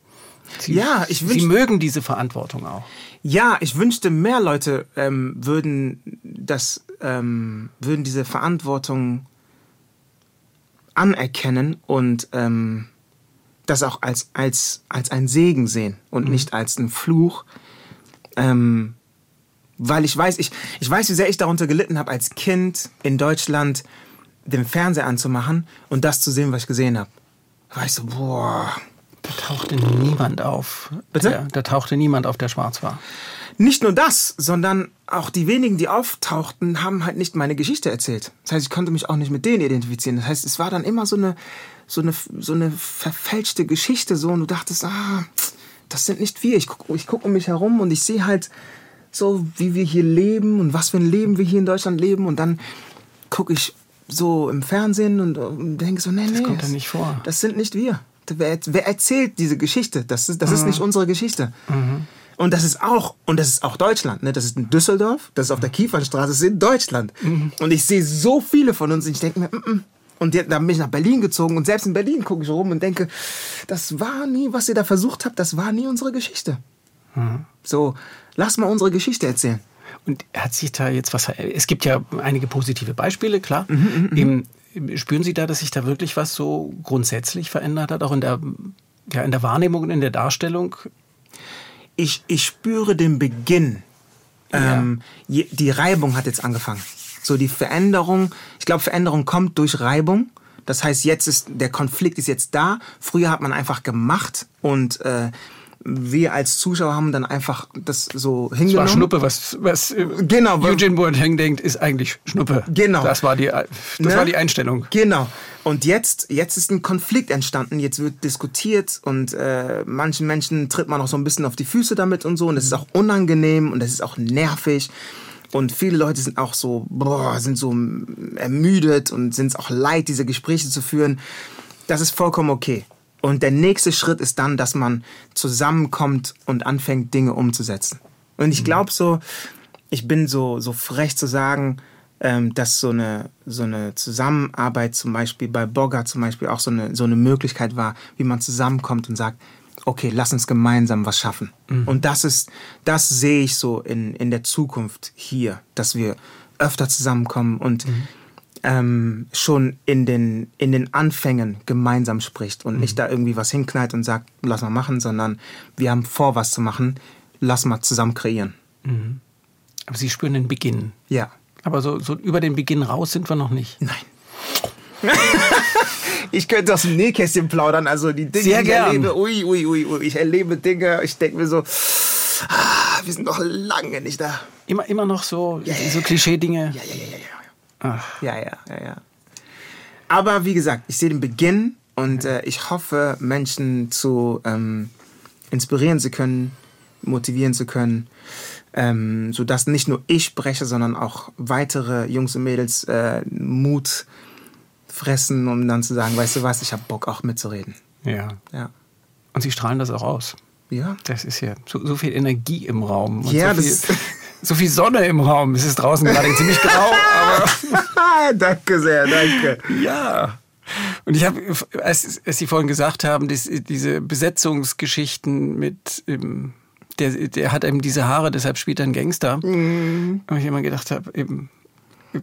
Sie, Ja, ich Sie wünsch- mögen diese Verantwortung auch. ja, ich wünschte, mehr Leute ähm, würden das, ähm, würden diese Verantwortung anerkennen und ähm, das auch als, als, als ein Segen sehen und nicht als einen Fluch. Ähm, weil ich weiß, ich, ich weiß, wie sehr ich darunter gelitten habe, als Kind in Deutschland den Fernseher anzumachen und das zu sehen, was ich gesehen habe. Da war ich so, boah, Da tauchte niemand auf. Bitte? Der, da tauchte niemand auf, der schwarz war. Nicht nur das, sondern auch die wenigen, die auftauchten, haben halt nicht meine Geschichte erzählt. Das heißt, ich konnte mich auch nicht mit denen identifizieren. Das heißt, es war dann immer so eine, so eine, so eine verfälschte Geschichte so und du dachtest, ah, das sind nicht wir. Ich gucke ich guck um mich herum und ich sehe halt so, wie wir hier leben und was für ein Leben wir hier in Deutschland leben und dann gucke ich so im Fernsehen und, und denke so, nee, nee. kommt da nicht vor. Das sind nicht wir. Wer, wer erzählt diese Geschichte? Das ist, das ist nicht unsere Geschichte. Und das ist auch, und das ist auch Deutschland, ne? Das ist in Düsseldorf, das ist auf der Kiefernstraße, das ist in Deutschland. Und ich sehe so viele von uns und ich denke mir, mm, mm. und die- dann bin ich nach Berlin gezogen und selbst in Berlin gucke ich rum und denke, das war nie, was ihr da versucht habt, das war nie unsere Geschichte. So, lass mal unsere Geschichte erzählen. Und hat sich da jetzt was. Es gibt ja einige positive Beispiele, klar. Mhm, Eben, spüren Sie da, dass sich da wirklich was so grundsätzlich verändert hat, auch in der, ja, in der Wahrnehmung und in der Darstellung? ich, ich spüre den Beginn. Ähm, je, die Reibung hat jetzt angefangen. So die Veränderung, ich glaube, Veränderung kommt durch Reibung. Das heißt, jetzt ist der Konflikt ist jetzt da. Früher hat man einfach gemacht und äh, wir als Zuschauer haben dann einfach das so Das hingenommen. war Schnuppe, was, was Genau, Eugene Boateng denkt, ist eigentlich Schnuppe. Genau. Das war die, das Ne? war die Einstellung. Genau. Und jetzt, jetzt ist ein Konflikt entstanden. Jetzt wird diskutiert und äh, manchen Menschen tritt man auch so ein bisschen auf die Füße damit und so. Und das ist auch unangenehm und das ist auch nervig. Und viele Leute sind auch so, boah, sind so ermüdet und sind es auch leid, diese Gespräche zu führen. Das ist vollkommen okay. Und der nächste Schritt ist dann, dass man zusammenkommt und anfängt, Dinge umzusetzen. Und ich glaube so, ich bin so, so frech zu sagen, ähm, dass so eine, so eine Zusammenarbeit zum Beispiel bei Bogger zum Beispiel auch so eine, so eine Möglichkeit war, wie man zusammenkommt und sagt, okay, lass uns gemeinsam was schaffen. Und das ist, das sehe ich so in, in der Zukunft hier, dass wir öfter zusammenkommen und ähm, schon in den, in den Anfängen gemeinsam spricht und nicht da irgendwie was hinknallt und sagt, lass mal machen, sondern wir haben vor, was zu machen, lass mal zusammen kreieren. Aber Sie spüren den Beginn. Ja. Aber so, so über den Beginn raus sind wir noch nicht. Nein. ich könnte aus dem Nähkästchen plaudern, also die Dinge, Sehr die ich gern. erlebe, ui, ui, ui, ui, ich erlebe Dinge, ich denke mir so, ah, wir sind noch lange nicht da. Immer, immer noch so, so Klischee-Dinge. Ja, ja, ja, ja. Ach, Ja, ja, ja, ja. Aber wie gesagt, ich sehe den Beginn und äh, ich hoffe, Menschen zu ähm, inspirieren zu können, motivieren zu können, ähm, sodass nicht nur ich spreche, sondern auch weitere Jungs und Mädels äh, Mut fressen, um dann zu sagen, weißt du was, ich habe Bock auch mitzureden. ja. Ja. Und Sie strahlen das auch aus. Ja. Das ist ja so, so viel Energie im Raum. Und Ja, so, das viel, so viel Sonne im Raum. Es ist draußen gerade ziemlich grau, aber danke sehr, danke. ja. Und ich habe, als, als Sie vorhin gesagt haben, dies, diese Besetzungsgeschichten mit, ähm, der, der hat eben diese Haare, deshalb spielt er einen Gangster. Mhm. Und ich immer gedacht habe, eben,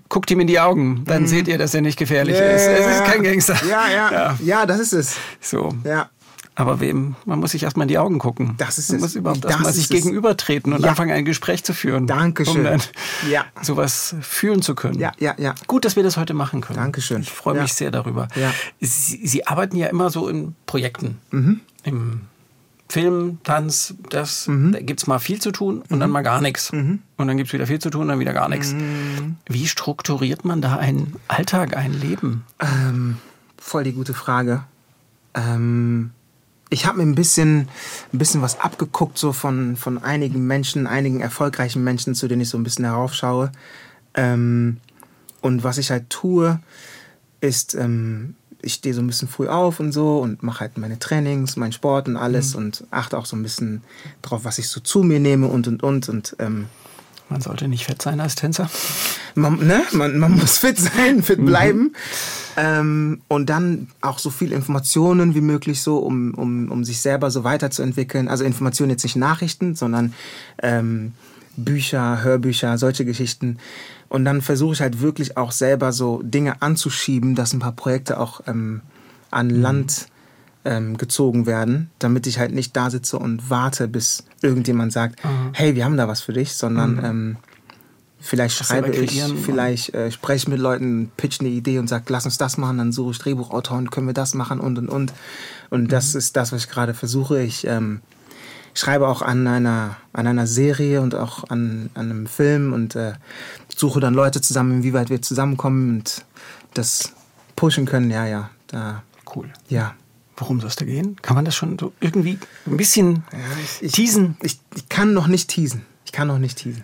guckt ihm in die Augen, dann seht ihr, dass er nicht gefährlich ist. Es ist kein Gangster. Mhm. Ja, ja, ja. ja. das ist es. So. Ja. Aber wem, man muss sich erstmal in die Augen gucken. Das ist man es. muss überhaupt erstmal sich gegenübertreten und Ja. anfangen, ein Gespräch zu führen. Dankeschön. Um dann Ja. sowas fühlen zu können. Ja, ja, ja. Gut, dass wir das heute machen können. Dankeschön. Ich freue Ja. mich sehr darüber. Ja. Sie, Sie arbeiten ja immer so in Projekten. Mhm. Im Film, Tanz, das, da gibt es mal viel zu tun und dann Mhm. mal gar nichts. Und dann gibt es wieder viel zu tun und dann wieder gar nichts. Mhm. Wie strukturiert man da einen Alltag, ein Leben? Ähm, voll die gute Frage. Ähm, ich habe mir ein bisschen, ein bisschen was abgeguckt, so von, von einigen Menschen, einigen erfolgreichen Menschen, zu denen ich so ein bisschen heraufschaue. Ähm, und was ich halt tue, ist, ähm, ich stehe so ein bisschen früh auf und so und mache halt meine Trainings, meinen Sport und alles mhm. und achte auch so ein bisschen drauf, was ich so zu mir nehme und und und und ähm, man sollte nicht fett sein als Tänzer. Man, ne? man, man muss fit sein, fit mhm. bleiben. Mhm. Ähm, und dann auch so viel Informationen wie möglich so, um, um, um sich selber so weiterzuentwickeln. Also Informationen jetzt nicht Nachrichten, sondern ähm, Bücher, Hörbücher, solche Geschichten. Und dann versuche ich halt wirklich auch selber so Dinge anzuschieben, dass ein paar Projekte auch ähm, an mhm. Land ähm, gezogen werden, damit ich halt nicht da sitze und warte, bis irgendjemand sagt, mhm. hey, wir haben da was für dich, sondern mhm. ähm, vielleicht das schreibe ich, vielleicht äh, spreche ich mit Leuten, pitch eine Idee und sage, lass uns das machen, dann suche ich Drehbuchautoren, können wir das machen und und und. Und mhm. das ist das, was ich gerade versuche. Ich ähm, schreibe auch an einer, an einer Serie und auch an, an einem Film und äh, suche dann Leute zusammen, inwieweit wir zusammenkommen und das pushen können. Ja, ja, da. Cool. Ja. Worum soll es da gehen? Kann man das schon so irgendwie ein bisschen ja, ich, teasen? Ich, ich, kann noch nicht teasen. Ich kann noch nicht teasen.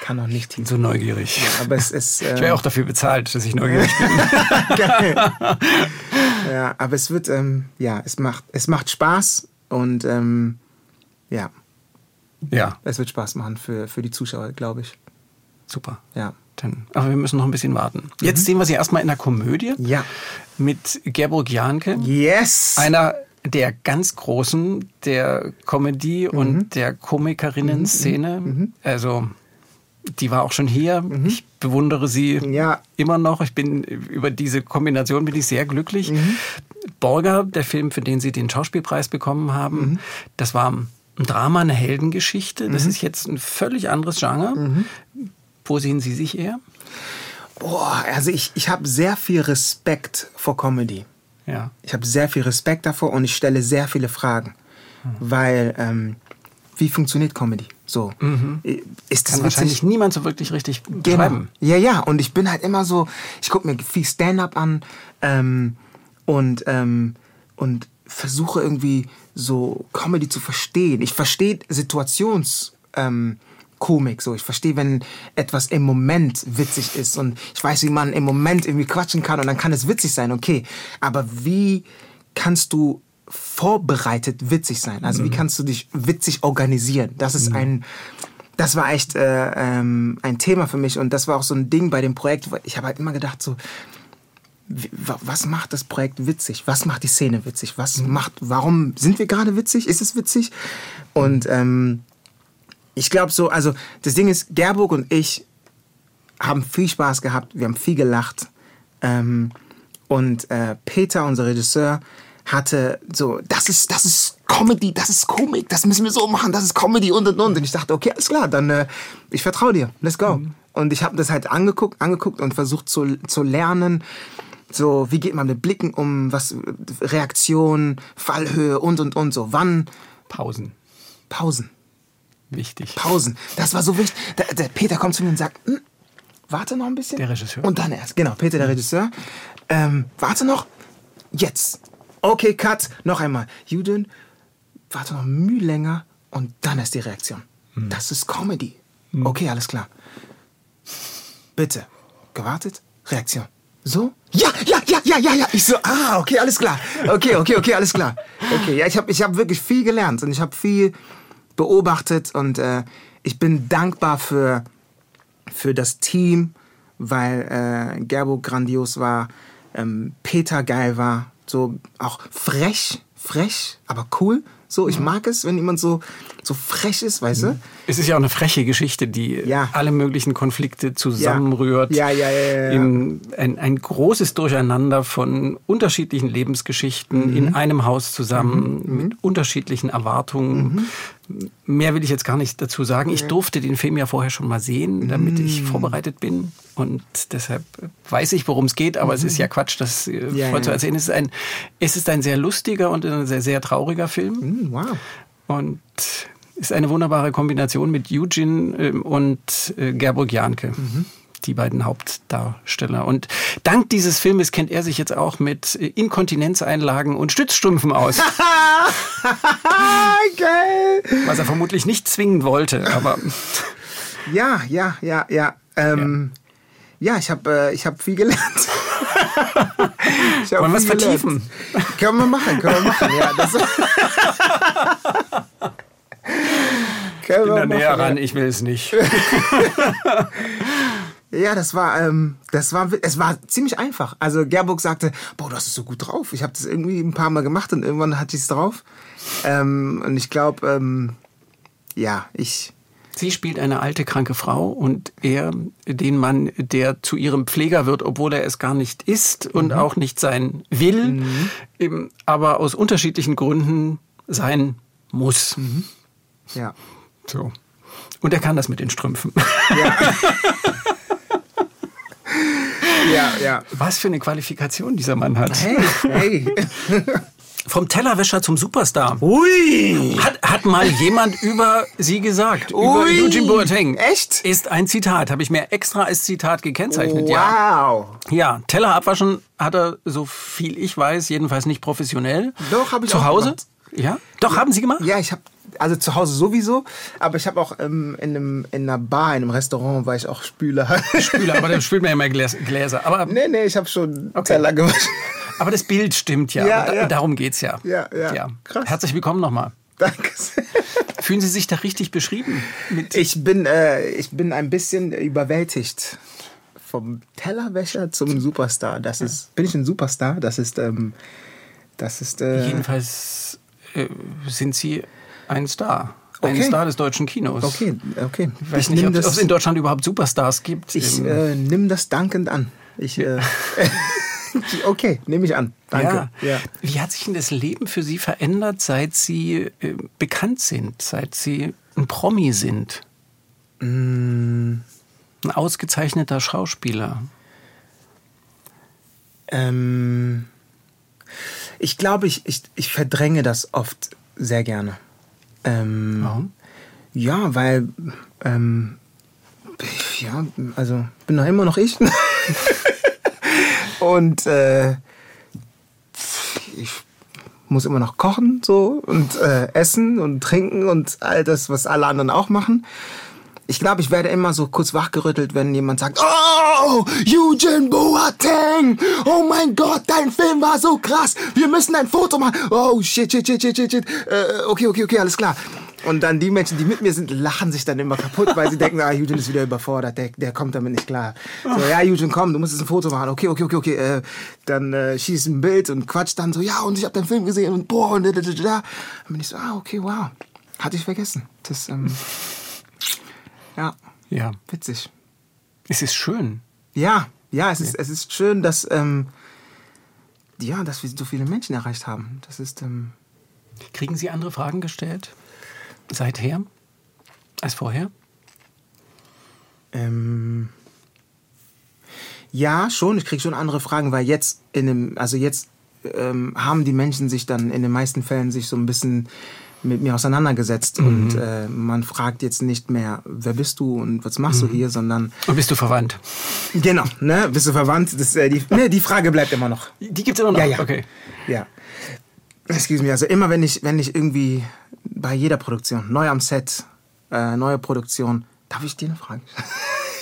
Ich kann noch nicht teasen. So neugierig. Ja, aber es ist. Äh, ich wäre auch dafür bezahlt, dass ich neugierig bin. Geil. Ja, aber es wird, ähm, ja, es macht, es macht Spaß und ähm, ja. Ja. Es wird Spaß machen für, für die Zuschauer, glaube ich. Super. Ja. Dann, aber wir müssen noch ein bisschen warten. Jetzt mhm. sehen wir sie erstmal in der Komödie. Ja. Mit Gerburg Janke. Yes. Einer der ganz Großen der Comedy- mhm. und der Komikerinnen-Szene. Mhm. mhm. Also, die war auch schon hier. Mhm. Ich bewundere sie ja. immer noch. Ich bin über diese Kombination bin ich sehr glücklich. Borger, der Film, für den sie den Schauspielpreis bekommen haben, das war ein Drama, eine Heldengeschichte. Das ist jetzt ein völlig anderes Genre. Wo sehen Sie sich eher? Boah, also ich, ich habe sehr viel Respekt vor Comedy. Ja. Ich habe sehr viel Respekt davor und ich stelle sehr viele Fragen. Hm. Weil, ähm, wie funktioniert Comedy? So. Mhm. Ist das Kann wahrscheinlich niemand so wirklich richtig genau. beschreiben. Ja, ja. Und ich bin halt immer so, ich gucke mir viel Stand-up an ähm, und, ähm, und versuche irgendwie so Comedy zu verstehen. Ich verstehe Situations... Ähm, Komik. So, ich verstehe, wenn etwas im Moment witzig ist und ich weiß, wie man im Moment irgendwie quatschen kann und dann kann es witzig sein, okay. Aber wie kannst du vorbereitet witzig sein? Also mhm. wie kannst du dich witzig organisieren? Das ist mhm. ein das war echt äh, ähm, ein Thema für mich und das war auch so ein Ding bei dem Projekt. Ich habe halt immer gedacht so, was macht das Projekt witzig? Was macht die Szene witzig? Was mhm. macht, warum sind wir gerade witzig? Ist es witzig? Und ähm, ich glaube so, also das Ding ist, Gerburg und ich haben viel Spaß gehabt, wir haben viel gelacht. Ähm, und äh, Peter, unser Regisseur, hatte so, das ist, das ist Comedy, das ist Komik, das müssen wir so machen, das ist Comedy und und und. Und ich dachte, okay, alles klar, dann äh, ich vertraue dir, let's go. Mhm. Und ich habe das halt angeguckt, angeguckt und versucht zu, zu lernen, so wie geht man mit Blicken um, was Reaktion, Fallhöhe und und und so. Wann? Pausen. Pausen. Wichtig. Pausen. Das war so wichtig. Der, der Peter kommt zu mir und sagt, hm, warte noch ein bisschen. Der Regisseur. Und dann erst. Genau, Peter, der mhm. Regisseur. Ähm, warte noch. Jetzt. Okay, Cut. Noch einmal. Juden, warte noch Mühe länger und dann erst die Reaktion. Hm. Das ist Comedy. Hm. Okay, alles klar. Bitte. Gewartet. Reaktion. So? Ja, ja, ja, ja, ja, ja. Ich so, ah, okay, alles klar. Okay, okay, okay, alles klar. Okay, ja, ich habe ich hab wirklich viel gelernt und ich habe viel beobachtet und äh, ich bin dankbar für, für das Team, weil äh, Gerbo grandios war, ähm, Peter geil war, so auch frech, frech, aber cool. So, ich mag es, wenn jemand so, so frech ist, weißt du? Es ist ja auch eine freche Geschichte, die ja. alle möglichen Konflikte zusammenrührt. Ja, ja, ja. ja, ja. Ein, ein großes Durcheinander von unterschiedlichen Lebensgeschichten mhm. in einem Haus zusammen, mhm. mit unterschiedlichen Erwartungen, mhm. Mehr will ich jetzt gar nicht dazu sagen. Ich durfte den Film ja vorher schon mal sehen, damit ich mm. vorbereitet bin. Und deshalb weiß ich, worum es geht. Aber es ist ja Quatsch, das äh, ja, voll zu erzählen. Es ist, ein, es ist ein sehr lustiger und ein sehr, sehr trauriger Film. Wow. Und ist eine wunderbare Kombination mit Eugene ähm, und äh, Gerburg Janke. Mhm. die beiden Hauptdarsteller. Und dank dieses Filmes kennt er sich jetzt auch mit Inkontinenzeinlagen und Stützstrümpfen aus. Geil! Was er vermutlich nicht zwingen wollte, aber. Ja, ja, ja, ja. Ähm, ja. ja. ich habe äh, hab viel gelernt. ich Wollen wir es vertiefen? Können wir machen, können wir machen, ja. Können wir da näher ran, ich will es nicht. Ja, das war, ähm, das war, es war ziemlich einfach. Also Gerburg sagte, boah, du hast es so gut drauf. Ich habe das irgendwie ein paar Mal gemacht und irgendwann hatte ich es drauf. Ähm, und ich glaube, ähm, ja, ich. Sie spielt eine alte, kranke Frau und er den Mann, der zu ihrem Pfleger wird, obwohl er es gar nicht ist und mhm. auch nicht sein will, mhm. aber aus unterschiedlichen Gründen sein muss. Mhm. Ja. So. Und er kann das mit den Strümpfen. Ja. ja, ja. Was für eine Qualifikation dieser Mann hat. Hey, hey. Vom Tellerwäscher zum Superstar. Ui! Hat, hat mal jemand über sie gesagt. Ui! Über Eugene Boateng. Echt? Ist ein Zitat. Habe ich mir extra als Zitat gekennzeichnet. Wow. Ja. Ja, Teller abwaschen hat er, so viel ich weiß, jedenfalls nicht professionell. Doch, habe ich Zu Hause? gemacht. Ja? Doch, haben Sie gemacht? Ja, ich habe also zu Hause sowieso, aber ich habe auch ähm, in, einem, in einer Bar, in einem Restaurant, war ich auch Spüler. Spüler, aber da spült man ja immer Gläser. Aber, nee, nee, ich habe schon okay. Teller gewaschen. Aber das Bild stimmt ja. Ja, ja. Darum geht's ja. Ja, ja. ja. Krass. Herzlich willkommen nochmal. Danke. Fühlen Sie sich da richtig beschrieben? ich, bin, äh, ich bin ein bisschen überwältigt. Vom Tellerwäscher zum Superstar. Das ist, bin ich ein Superstar? Das ist, ähm, das ist. Äh, Jedenfalls äh, sind Sie ein Star. Ein Okay. Star des deutschen Kinos. okay, okay. Ich weiß nicht, nehm ob es in Deutschland überhaupt Superstars gibt. ich äh, nimm das dankend an. Ich, äh, okay, nehme ich an. Danke. Ja. Wie hat sich denn das Leben für Sie verändert, seit Sie äh, bekannt sind, seit Sie ein Promi sind? Mm, Ein ausgezeichneter Schauspieler. Ähm, ich glaube, ich, ich, ich verdränge das oft sehr gerne. Ähm, Warum? Ja, weil, ähm, ja, also bin doch immer noch ich. Und äh, ich muss immer noch kochen so und äh, essen und trinken und all das, was alle anderen auch machen. Ich glaube, ich werde immer so kurz wachgerüttelt, wenn jemand sagt, oh, Eugene Boateng, oh mein Gott, dein Film war so krass, wir müssen ein Foto machen. Oh, shit, shit, shit, shit, shit, shit. Äh, okay, okay, okay, alles klar. Und dann die Menschen, die mit mir sind, lachen sich dann immer kaputt, weil sie denken, ah, Eugene ist wieder überfordert, der, der kommt damit nicht klar. So, ja, Eugene, komm, du musst jetzt ein Foto machen. Okay, okay, okay, okay. Äh, dann äh, schießt ein Bild und quatscht dann so, ja, und ich habe deinen Film gesehen und boah, und da, da, da, da. Dann bin ich so, ah, okay, wow. Hatte ich vergessen. Das, ähm, ja, Ja. witzig. Es ist schön. Ja, ja, es ist, es ist schön, dass, ähm, ja, dass wir so viele Menschen erreicht haben. Das ist, ähm, Kriegen Sie andere Fragen gestellt? Seither? Als vorher? ähm, ja, schon. Ich kriege schon andere Fragen, weil jetzt in dem, also jetzt ähm, haben die Menschen sich dann in den meisten Fällen sich so ein bisschen mit mir auseinandergesetzt und äh, man fragt jetzt nicht mehr, wer bist du und was machst du hier, sondern Und bist du verwandt? genau, ne, bist du verwandt? Das, äh, die, ne, die Frage bleibt immer noch. Die gibt es immer noch? Ja, ja. Okay. Ja. Excuse me, also immer wenn ich, wenn ich irgendwie bei jeder Produktion, neu am Set, äh, neue Produktion, darf ich dir eine Frage?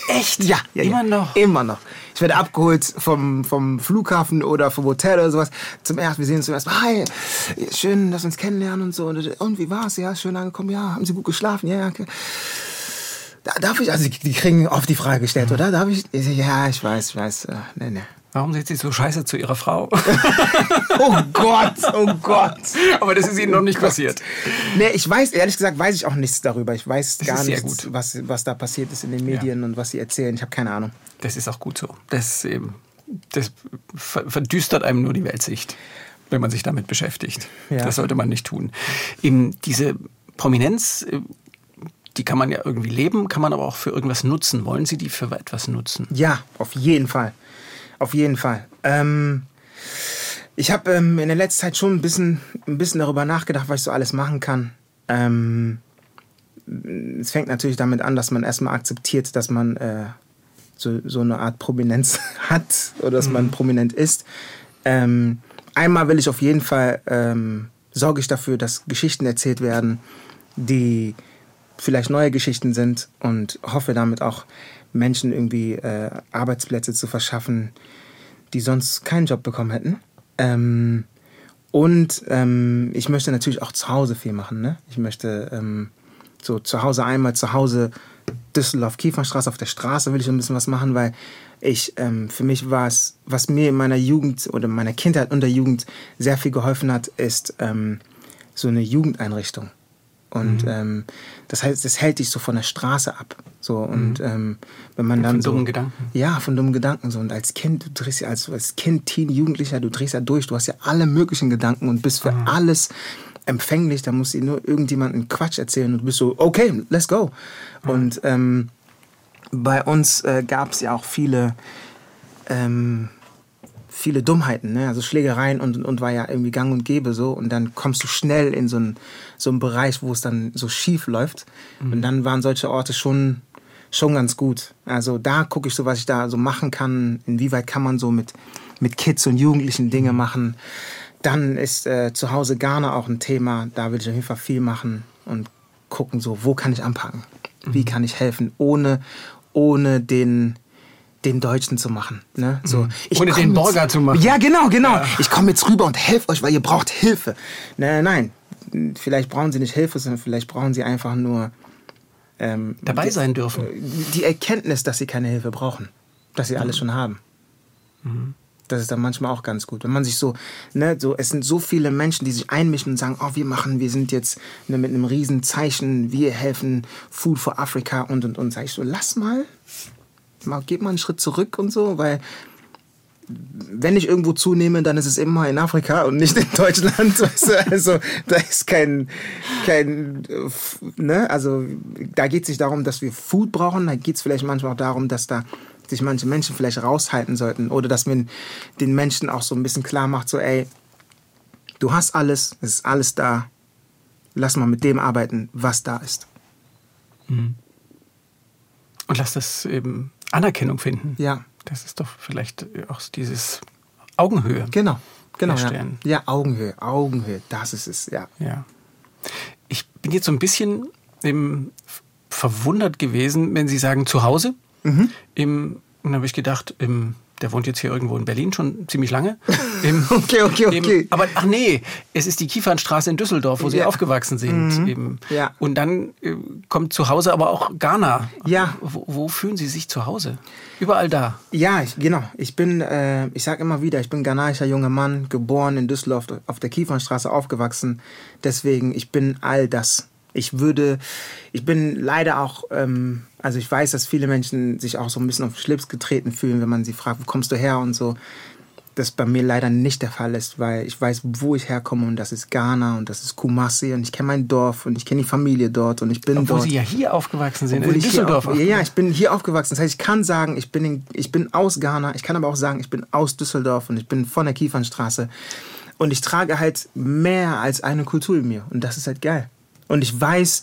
Echt? Ja, ja, Immer ja. noch? Immer noch. Ich werde abgeholt vom, vom Flughafen oder vom Hotel oder sowas. Zum ersten, wir sehen uns zum ersten Mal. Hi, schön, dass wir uns kennenlernen und so. Und, wie war's? Ja, schön angekommen. Ja, haben Sie gut geschlafen? Ja, ja. Okay. Da, darf ich, also die, die kriegen oft die Frage gestellt, oder? Darf ich? Ja, ich weiß, ich weiß. Äh, nee, nee. Warum sind Sie so scheiße zu Ihrer Frau? Oh Gott, oh Gott. Aber das ist Ihnen noch nicht passiert. Nee, ich weiß, ehrlich gesagt, weiß ich auch nichts darüber. Ich weiß Das gar nichts, gut. was, was da passiert ist in den Medien und was sie erzählen. Ich habe keine Ahnung. Das ist auch gut so. Das, das ver- verdüstert einem nur die Weltsicht, wenn man sich damit beschäftigt. Ja. Das sollte man nicht tun. Eben diese Prominenz, äh, die kann man ja irgendwie leben, kann man aber auch für irgendwas nutzen. Wollen Sie die für etwas nutzen? Ja, auf jeden Fall. Auf jeden Fall. Ähm, ich habe ähm, in der letzten Zeit schon ein bisschen, ein bisschen darüber nachgedacht, was ich so alles machen kann. Ähm, es fängt natürlich damit an, dass man erstmal akzeptiert, dass man äh, so, so eine Art Prominenz hat oder dass man prominent ist. Ähm, einmal will ich auf jeden Fall, ähm, sorge ich dafür, dass Geschichten erzählt werden, die vielleicht neue Geschichten sind und hoffe damit auch Menschen irgendwie äh, Arbeitsplätze zu verschaffen, die sonst keinen Job bekommen hätten. Ähm, und ähm, ich möchte natürlich auch zu Hause viel machen. Ne? Ich möchte ähm, so zu Hause einmal zu Hause Düsseldorf Kiefernstraße auf der Straße will ich ein bisschen was machen, weil ich ähm, für mich war es, was mir in meiner Jugend oder meiner Kindheit und der Jugend sehr viel geholfen hat, ist ähm, so eine Jugendeinrichtung. Und mhm. ähm, das heißt, das hält dich so von der Straße ab. So und mhm. ähm, wenn man dann von so dummen Gedanken. ja von dummen Gedanken so und als Kind du drehst ja als, als Kind Teen Jugendlicher du drehst ja durch du hast ja alle möglichen Gedanken und bist für mhm. alles empfänglich da muss dir nur irgendjemanden Quatsch erzählen und du bist so okay let's go mhm. und ähm, bei uns äh, gab es ja auch viele ähm, viele Dummheiten, ne? also Schlägereien und, und war ja irgendwie gang und gäbe so. Und dann kommst du schnell in so einen, so einen Bereich, wo es dann so schief läuft. Mhm. Und dann waren solche Orte schon, schon ganz gut. Also da gucke ich so, was ich da so machen kann. Inwieweit kann man so mit, mit Kids und Jugendlichen Dinge mhm. machen. Dann ist äh, zu Hause Ghana auch ein Thema. Da will ich auf jeden Fall viel machen und gucken, so, wo kann ich anpacken? Wie mhm. kann ich helfen, ohne, ohne den den Deutschen zu machen. Ne? So, mhm. ich den Borger zu machen. Ja, genau, genau. Ja. Ich komme jetzt rüber und helfe euch, weil ihr braucht Hilfe. Nein, nein, vielleicht brauchen sie nicht Hilfe, sondern vielleicht brauchen sie einfach nur ähm, dabei sein dürfen. Die Erkenntnis, dass sie keine Hilfe brauchen, dass sie mhm. alles schon haben. Mhm. Das ist dann manchmal auch ganz gut. Wenn man sich so, ne, so, es sind so viele Menschen, die sich einmischen und sagen, oh, wir machen, wir sind jetzt ne, mit einem riesen Zeichen, wir helfen Food for Africa und und und. Sag ich so, lass mal, mal, geht mal einen Schritt zurück und so, weil wenn ich irgendwo zunehme, dann ist es immer in Afrika und nicht in Deutschland. Also da ist kein, kein ne? also da geht es nicht darum, dass wir Food brauchen, da geht es vielleicht manchmal auch darum, dass da sich manche Menschen vielleicht raushalten sollten oder dass man den Menschen auch so ein bisschen klar macht, so ey, du hast alles, es ist alles da, lass mal mit dem arbeiten, was da ist. Mhm. Und lass das eben Anerkennung finden. Ja. Das ist doch vielleicht auch dieses Augenhöhe. Genau, genau. Ja. ja, Augenhöhe, Augenhöhe, das ist es, ja. Ja. Ich bin jetzt so ein bisschen im, verwundert gewesen, wenn Sie sagen zu Hause. Mhm. Im, und dann habe ich gedacht, im der wohnt jetzt hier irgendwo in Berlin schon ziemlich lange. Im, okay, okay, okay. Im, aber ach nee, es ist die Kiefernstraße in Düsseldorf, wo sie aufgewachsen sind. Mhm. Ja. Und dann äh, kommt zu Hause aber auch Ghana. Ja. Wo, wo, fühlen Sie sich zu Hause? Überall da. Ja, ich, genau. Ich bin, äh, ich sage immer wieder, ich bin ghanaischer junger Mann, geboren in Düsseldorf auf der Kiefernstraße aufgewachsen. Deswegen, ich bin all das. Ich würde, ich bin leider auch, ähm, also ich weiß, dass viele Menschen sich auch so ein bisschen auf den Schlips getreten fühlen, wenn man sie fragt, wo kommst du her und so. Das bei mir leider nicht der Fall ist, weil ich weiß, wo ich herkomme und das ist Ghana und das ist Kumasi und ich kenne mein Dorf und ich kenne die Familie dort und ich bin Obwohl dort. Sie ja hier aufgewachsen sind, in Düsseldorf. Auf, ja, ja, ich bin hier aufgewachsen. Das heißt, ich kann sagen, ich bin, in, ich bin aus Ghana, ich kann aber auch sagen, ich bin aus Düsseldorf und ich bin von der Kiefernstraße und ich trage halt mehr als eine Kultur in mir und das ist halt geil. Und ich weiß,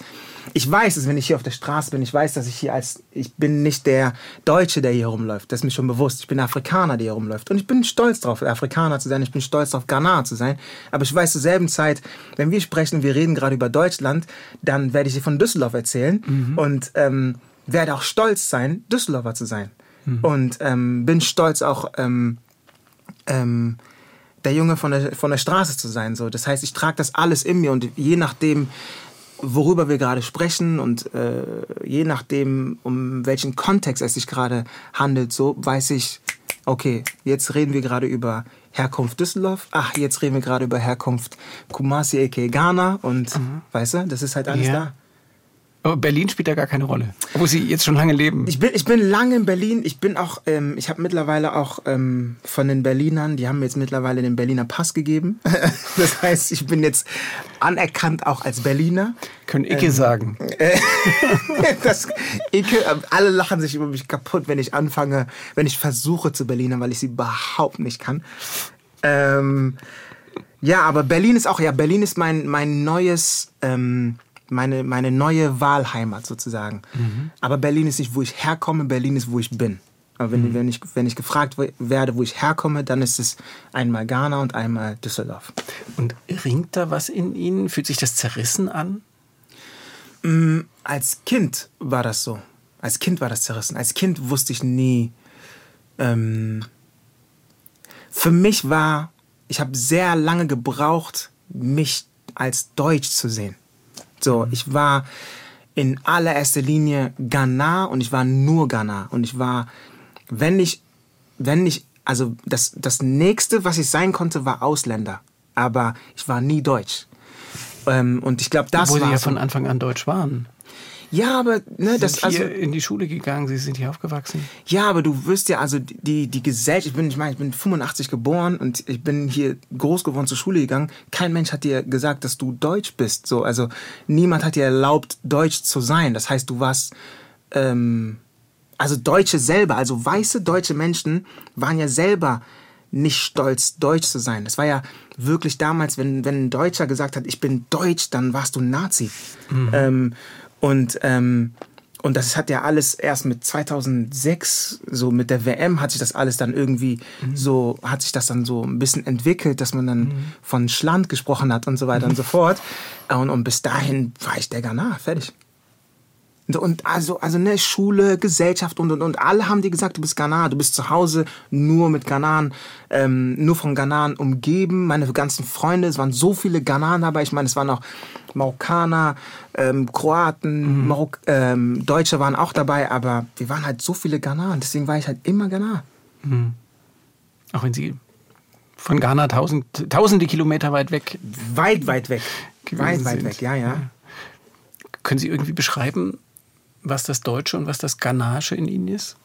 ich weiß es, wenn ich hier auf der Straße bin, ich weiß, dass ich hier als, ich bin nicht der Deutsche, der hier rumläuft. Das ist mir schon bewusst. Ich bin der Afrikaner, der hier rumläuft. Und ich bin stolz darauf, Afrikaner zu sein. Ich bin stolz darauf, Ghana zu sein. Aber ich weiß zur selben Zeit, wenn wir sprechen, wir reden gerade über Deutschland, dann werde ich dir von Düsseldorf erzählen mhm. und ähm, werde auch stolz sein, Düsseldorfer zu sein. Mhm. Und ähm, bin stolz auch, ähm, ähm, der Junge von der, von der Straße zu sein. So. Das heißt, ich trage das alles in mir und je nachdem, worüber wir gerade sprechen und äh, je nachdem, um welchen Kontext es sich gerade handelt, so weiß ich, okay, jetzt reden wir gerade über Herkunft Düsseldorf, ach, jetzt reden wir gerade über Herkunft Kumasi, aka Ghana und mhm. weißt du, das ist halt alles ja. da. Aber Berlin spielt ja gar keine Rolle, wo Sie jetzt schon lange leben. Ich bin, ich bin lange in Berlin. Ich bin auch, ähm, ich habe mittlerweile auch ähm, von den Berlinern, die haben mir jetzt mittlerweile den Berliner Pass gegeben. das heißt, ich bin jetzt anerkannt auch als Berliner. Können Icke ähm, sagen. das Icke, äh, alle lachen sich über mich kaputt, wenn ich anfange, wenn ich versuche zu Berliner, weil ich sie überhaupt nicht kann. Ähm, ja, aber Berlin ist auch, ja, Berlin ist mein, mein neues, ähm, meine, meine neue Wahlheimat sozusagen. Mhm. Aber Berlin ist nicht, wo ich herkomme, Berlin ist, wo ich bin. Aber wenn, wenn, ich, wenn ich gefragt werde, wo ich herkomme, dann ist es einmal Ghana und einmal Düsseldorf. Und ringt da was in Ihnen? Fühlt sich das zerrissen an? Mm, als Kind war das so. Als Kind war das zerrissen. Als Kind wusste ich nie. Ähm, für mich war, ich habe sehr lange gebraucht, mich als Deutsch zu sehen. So, ich war in allererster Linie Ghana und ich war nur Ghana. Und ich war, wenn ich, wenn ich, also das, das nächste, was ich sein konnte, war Ausländer. Aber ich war nie Deutsch. Ähm, und ich glaube, das Obwohl war Sie ja von Anfang an deutsch waren. Ja, aber ne, Sie das sind also hier in die Schule gegangen, Sie sind hier aufgewachsen. Ja, aber du wirst ja, also die, die Gesellschaft, ich bin, ich meine, ich bin 85 geboren und ich bin hier groß geworden zur Schule gegangen. Kein Mensch hat dir gesagt, dass du Deutsch bist. So, also niemand hat dir erlaubt, Deutsch zu sein. Das heißt, du warst, ähm, also Deutsche selber, also weiße deutsche Menschen waren ja selber nicht stolz, deutsch zu sein. Das war ja wirklich damals, wenn, wenn ein Deutscher gesagt hat, ich bin deutsch, dann warst du Nazi. Ähm, und, ähm, und das hat ja alles erst mit 2006, so mit der WM hat sich das alles dann irgendwie so, hat sich das dann so ein bisschen entwickelt, dass man dann von Schland gesprochen hat und so weiter und so fort. Und, und bis dahin war ich der Ghana, fertig. Und- also, also ne, Schule, Gesellschaft und und und alle haben dir gesagt, du bist Ghana, du bist zu Hause nur mit Ghanaren, ähm, nur von Ghanaren umgeben. Meine ganzen Freunde, es waren so viele Ghanaren dabei. Ich meine, es waren auch Marokkaner, ähm, Kroaten, Marok ähm, Deutsche waren auch dabei, aber wir waren halt so viele Ghanaren. Deswegen war ich halt immer Ghana. Auch wenn Sie von Ghana tausend, tausende Kilometer weit weg. Weit, weit weg. Weit, weit sind. weg, ja, ja. Können Sie irgendwie beschreiben, was das Deutsche und was das Ghanaische in Ihnen ist?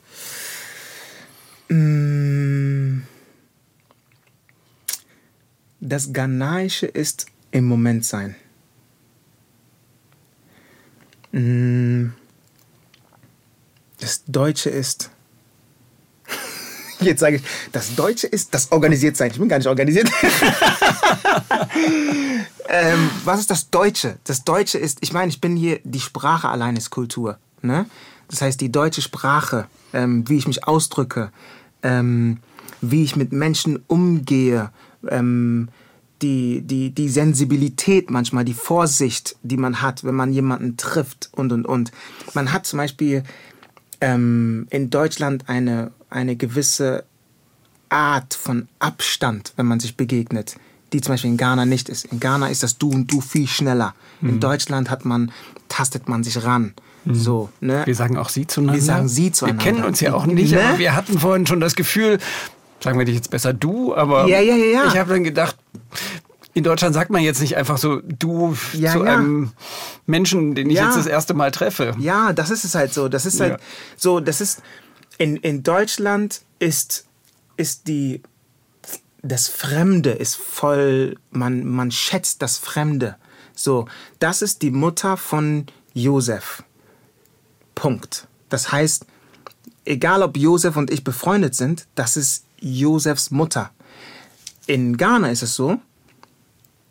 Das Ghanaische ist im Moment sein. Mm. Das Deutsche ist. Jetzt sage ich, das Deutsche ist das organisiert sein. Ich bin gar nicht organisiert. ähm, was ist das Deutsche? Das Deutsche ist, ich meine, ich bin hier, die Sprache allein ist Kultur. Ne? Das heißt, die deutsche Sprache, ähm, wie ich mich ausdrücke, ähm, wie ich mit Menschen umgehe, ähm, die, die, die Sensibilität manchmal, die Vorsicht, die man hat, wenn man jemanden trifft und, und, und. Man hat zum Beispiel ähm, in Deutschland eine, eine gewisse Art von Abstand, wenn man sich begegnet, die zum Beispiel in Ghana nicht ist. In Ghana ist das Du und Du viel schneller. In Deutschland hat man, tastet man sich ran. So, ne? Wir sagen auch Sie zueinander. Wir sagen Sie zueinander. Wir kennen uns ja auch nicht, Ne? aber wir hatten vorhin schon das Gefühl, sagen wir dich jetzt besser du, aber Ja, ja, ja, ich habe dann gedacht, in Deutschland sagt man jetzt nicht einfach so du Ja, zu ja. einem Menschen, den ich Ja. jetzt das erste Mal treffe. Ja, das ist es halt so. Das ist halt so, das ist in, in Deutschland ist, ist die das Fremde ist voll, man, man schätzt das Fremde. So, das ist die Mutter von Josef. Punkt. Das heißt, egal ob Josef und ich befreundet sind, das ist Josefs Mutter. In Ghana ist es so,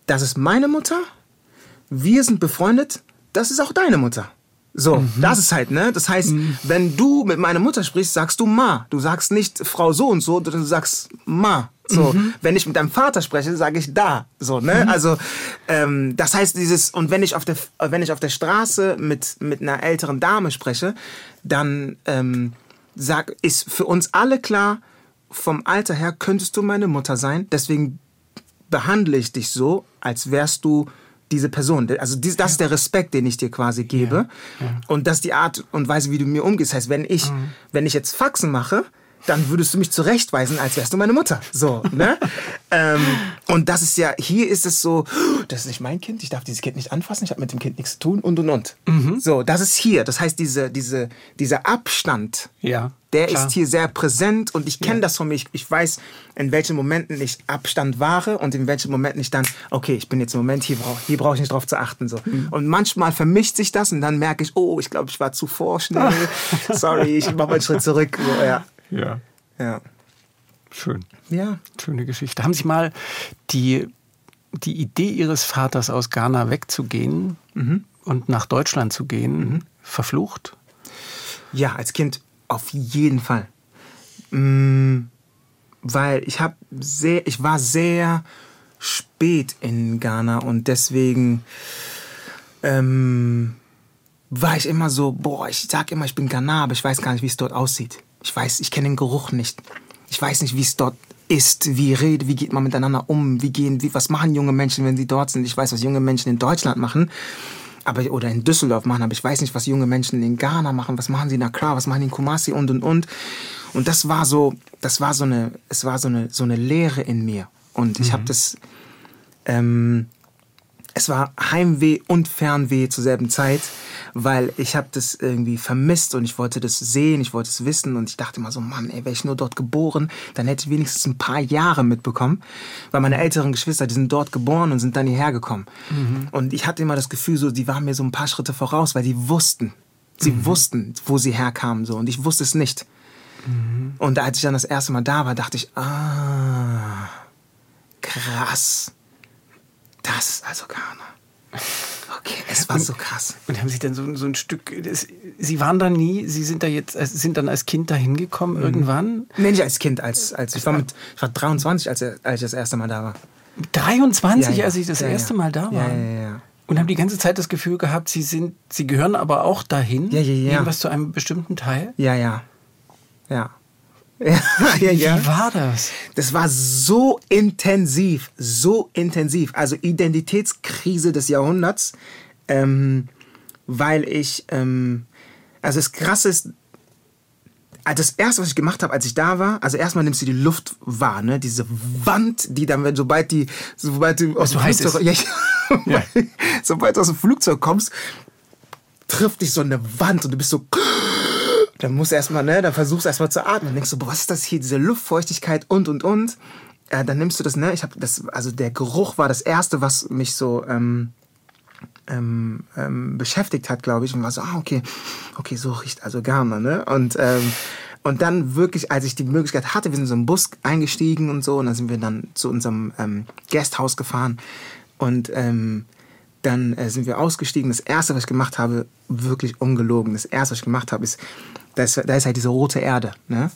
das ist meine Mutter, wir sind befreundet, das ist auch deine Mutter. So, das ist halt, ne? Das heißt, wenn du mit meiner Mutter sprichst, sagst du Ma. Du sagst nicht Frau so und so, sondern du sagst Ma. So, wenn ich mit deinem Vater spreche, sage ich da. So, ne? Also, ähm, das heißt dieses, und wenn ich auf der, wenn ich auf der Straße mit, mit einer älteren Dame spreche, dann ähm, sag, ist für uns alle klar, vom Alter her könntest du meine Mutter sein. Deswegen behandle ich dich so, als wärst du diese Person. Also dies, das ist der Respekt, den ich dir quasi gebe. Und das ist die Art und Weise, wie du mir umgehst. Das heißt, wenn ich, wenn ich jetzt Faxen mache, dann würdest du mich zurechtweisen, als wärst du meine Mutter. So, ne? ähm, und das ist ja, hier ist es so, das ist nicht mein Kind, ich darf dieses Kind nicht anfassen, ich habe mit dem Kind nichts zu tun und und und. So, das ist hier. Das heißt, diese, diese, dieser Abstand, Ja, der klar. ist hier sehr präsent und ich kenne das von mir. Ich, ich weiß, in welchen Momenten ich Abstand wahre und in welchen Momenten ich dann, okay, ich bin jetzt im Moment, hier brauche hier brauch ich nicht drauf zu achten. So. Mhm. Und manchmal vermischt sich das und dann merke ich, oh, ich glaube, ich war zu vorschnell. Sorry, ich mache mal einen Schritt zurück. So, ja. Ja, Ja. schön. Ja. Schöne Geschichte. Haben Sie mal die, die Idee Ihres Vaters aus Ghana wegzugehen Mhm. und nach Deutschland zu gehen verflucht? Ja, als Kind auf jeden Fall. Mm, weil ich habe sehr, ich war sehr spät in Ghana und deswegen ähm, war ich immer so, boah, ich sag immer, ich bin Ghana, aber ich weiß gar nicht, wie es dort aussieht. Ich weiß, ich kenne den Geruch nicht. Ich weiß nicht, wie es dort ist, wie redet, wie geht man miteinander um, wie gehen, wie, was machen junge Menschen, wenn sie dort sind. Ich weiß, was junge Menschen in Deutschland machen, aber oder in Düsseldorf machen, aber ich weiß nicht, was junge Menschen in Ghana machen, was machen sie in Accra, was machen die in Kumasi und und und. Und das war so, das war so eine, es war so eine so eine Leere in mir. Und ich habe das, ähm, es war Heimweh und Fernweh zur selben Zeit, weil ich habe das irgendwie vermisst und ich wollte das sehen, ich wollte es wissen und ich dachte immer so, Mann, ey, wäre ich nur dort geboren, dann hätte ich wenigstens ein paar Jahre mitbekommen, weil meine älteren Geschwister, die sind dort geboren und sind dann hierher gekommen. Und ich hatte immer das Gefühl, so, die waren mir so ein paar Schritte voraus, weil die wussten, sie wussten, wo sie herkamen so und ich wusste es nicht. Und als ich dann das erste Mal da war, dachte ich, ah, krass. Das ist also Ghana. Okay, es war so krass. Und haben Sie dann so, so ein Stück, das, Sie waren da nie, Sie sind da jetzt, äh, sind dann als Kind da hingekommen Mhm. irgendwann? Nee, nicht als Kind, als, als ich war mit, ich war 23, als, als ich das erste Mal da war. Mit 23, Ja, ja. als ich das Ja, erste. Mal da war. Ja, ja, ja. Und haben die ganze Zeit das Gefühl gehabt, Sie sind, Sie gehören aber auch dahin? Ja, ja, ja. Irgendwas zu einem bestimmten Teil? Ja, ja. Ja. Ja, ja, ja. Wie war das? Das war so intensiv, so intensiv. Also Identitätskrise des Jahrhunderts, ähm, weil ich, ähm, also das Krasse ist, also das erste, was ich gemacht habe, als ich da war, also erstmal nimmst du die Luft wahr, ne? Diese Wand, die dann, wenn sobald die, sobald du aus dem Flugzeug, ja, Ja. sobald du aus dem Flugzeug kommst, trifft dich so eine Wand und du bist so, dann musst du erstmal, ne, dann versuchst du erstmal zu atmen. Dann denkst du, boah, was ist das hier, diese Luftfeuchtigkeit und und und. Äh, dann nimmst du das, ne, ich habe das, also der Geruch war das erste, was mich so ähm, ähm, ähm, beschäftigt hat, glaube ich, und war so, ah, okay, okay, so riecht also Ghana, ne? Und ähm, und dann wirklich, als ich die Möglichkeit hatte, wir sind in so einen Bus eingestiegen und so, und dann sind wir dann zu unserem ähm, Guesthouse gefahren und ähm, dann äh, sind wir ausgestiegen. Das erste, was ich gemacht habe, wirklich ungelogen. Das erste, was ich gemacht habe, ist, da ist, da ist halt diese rote Erde. Ne?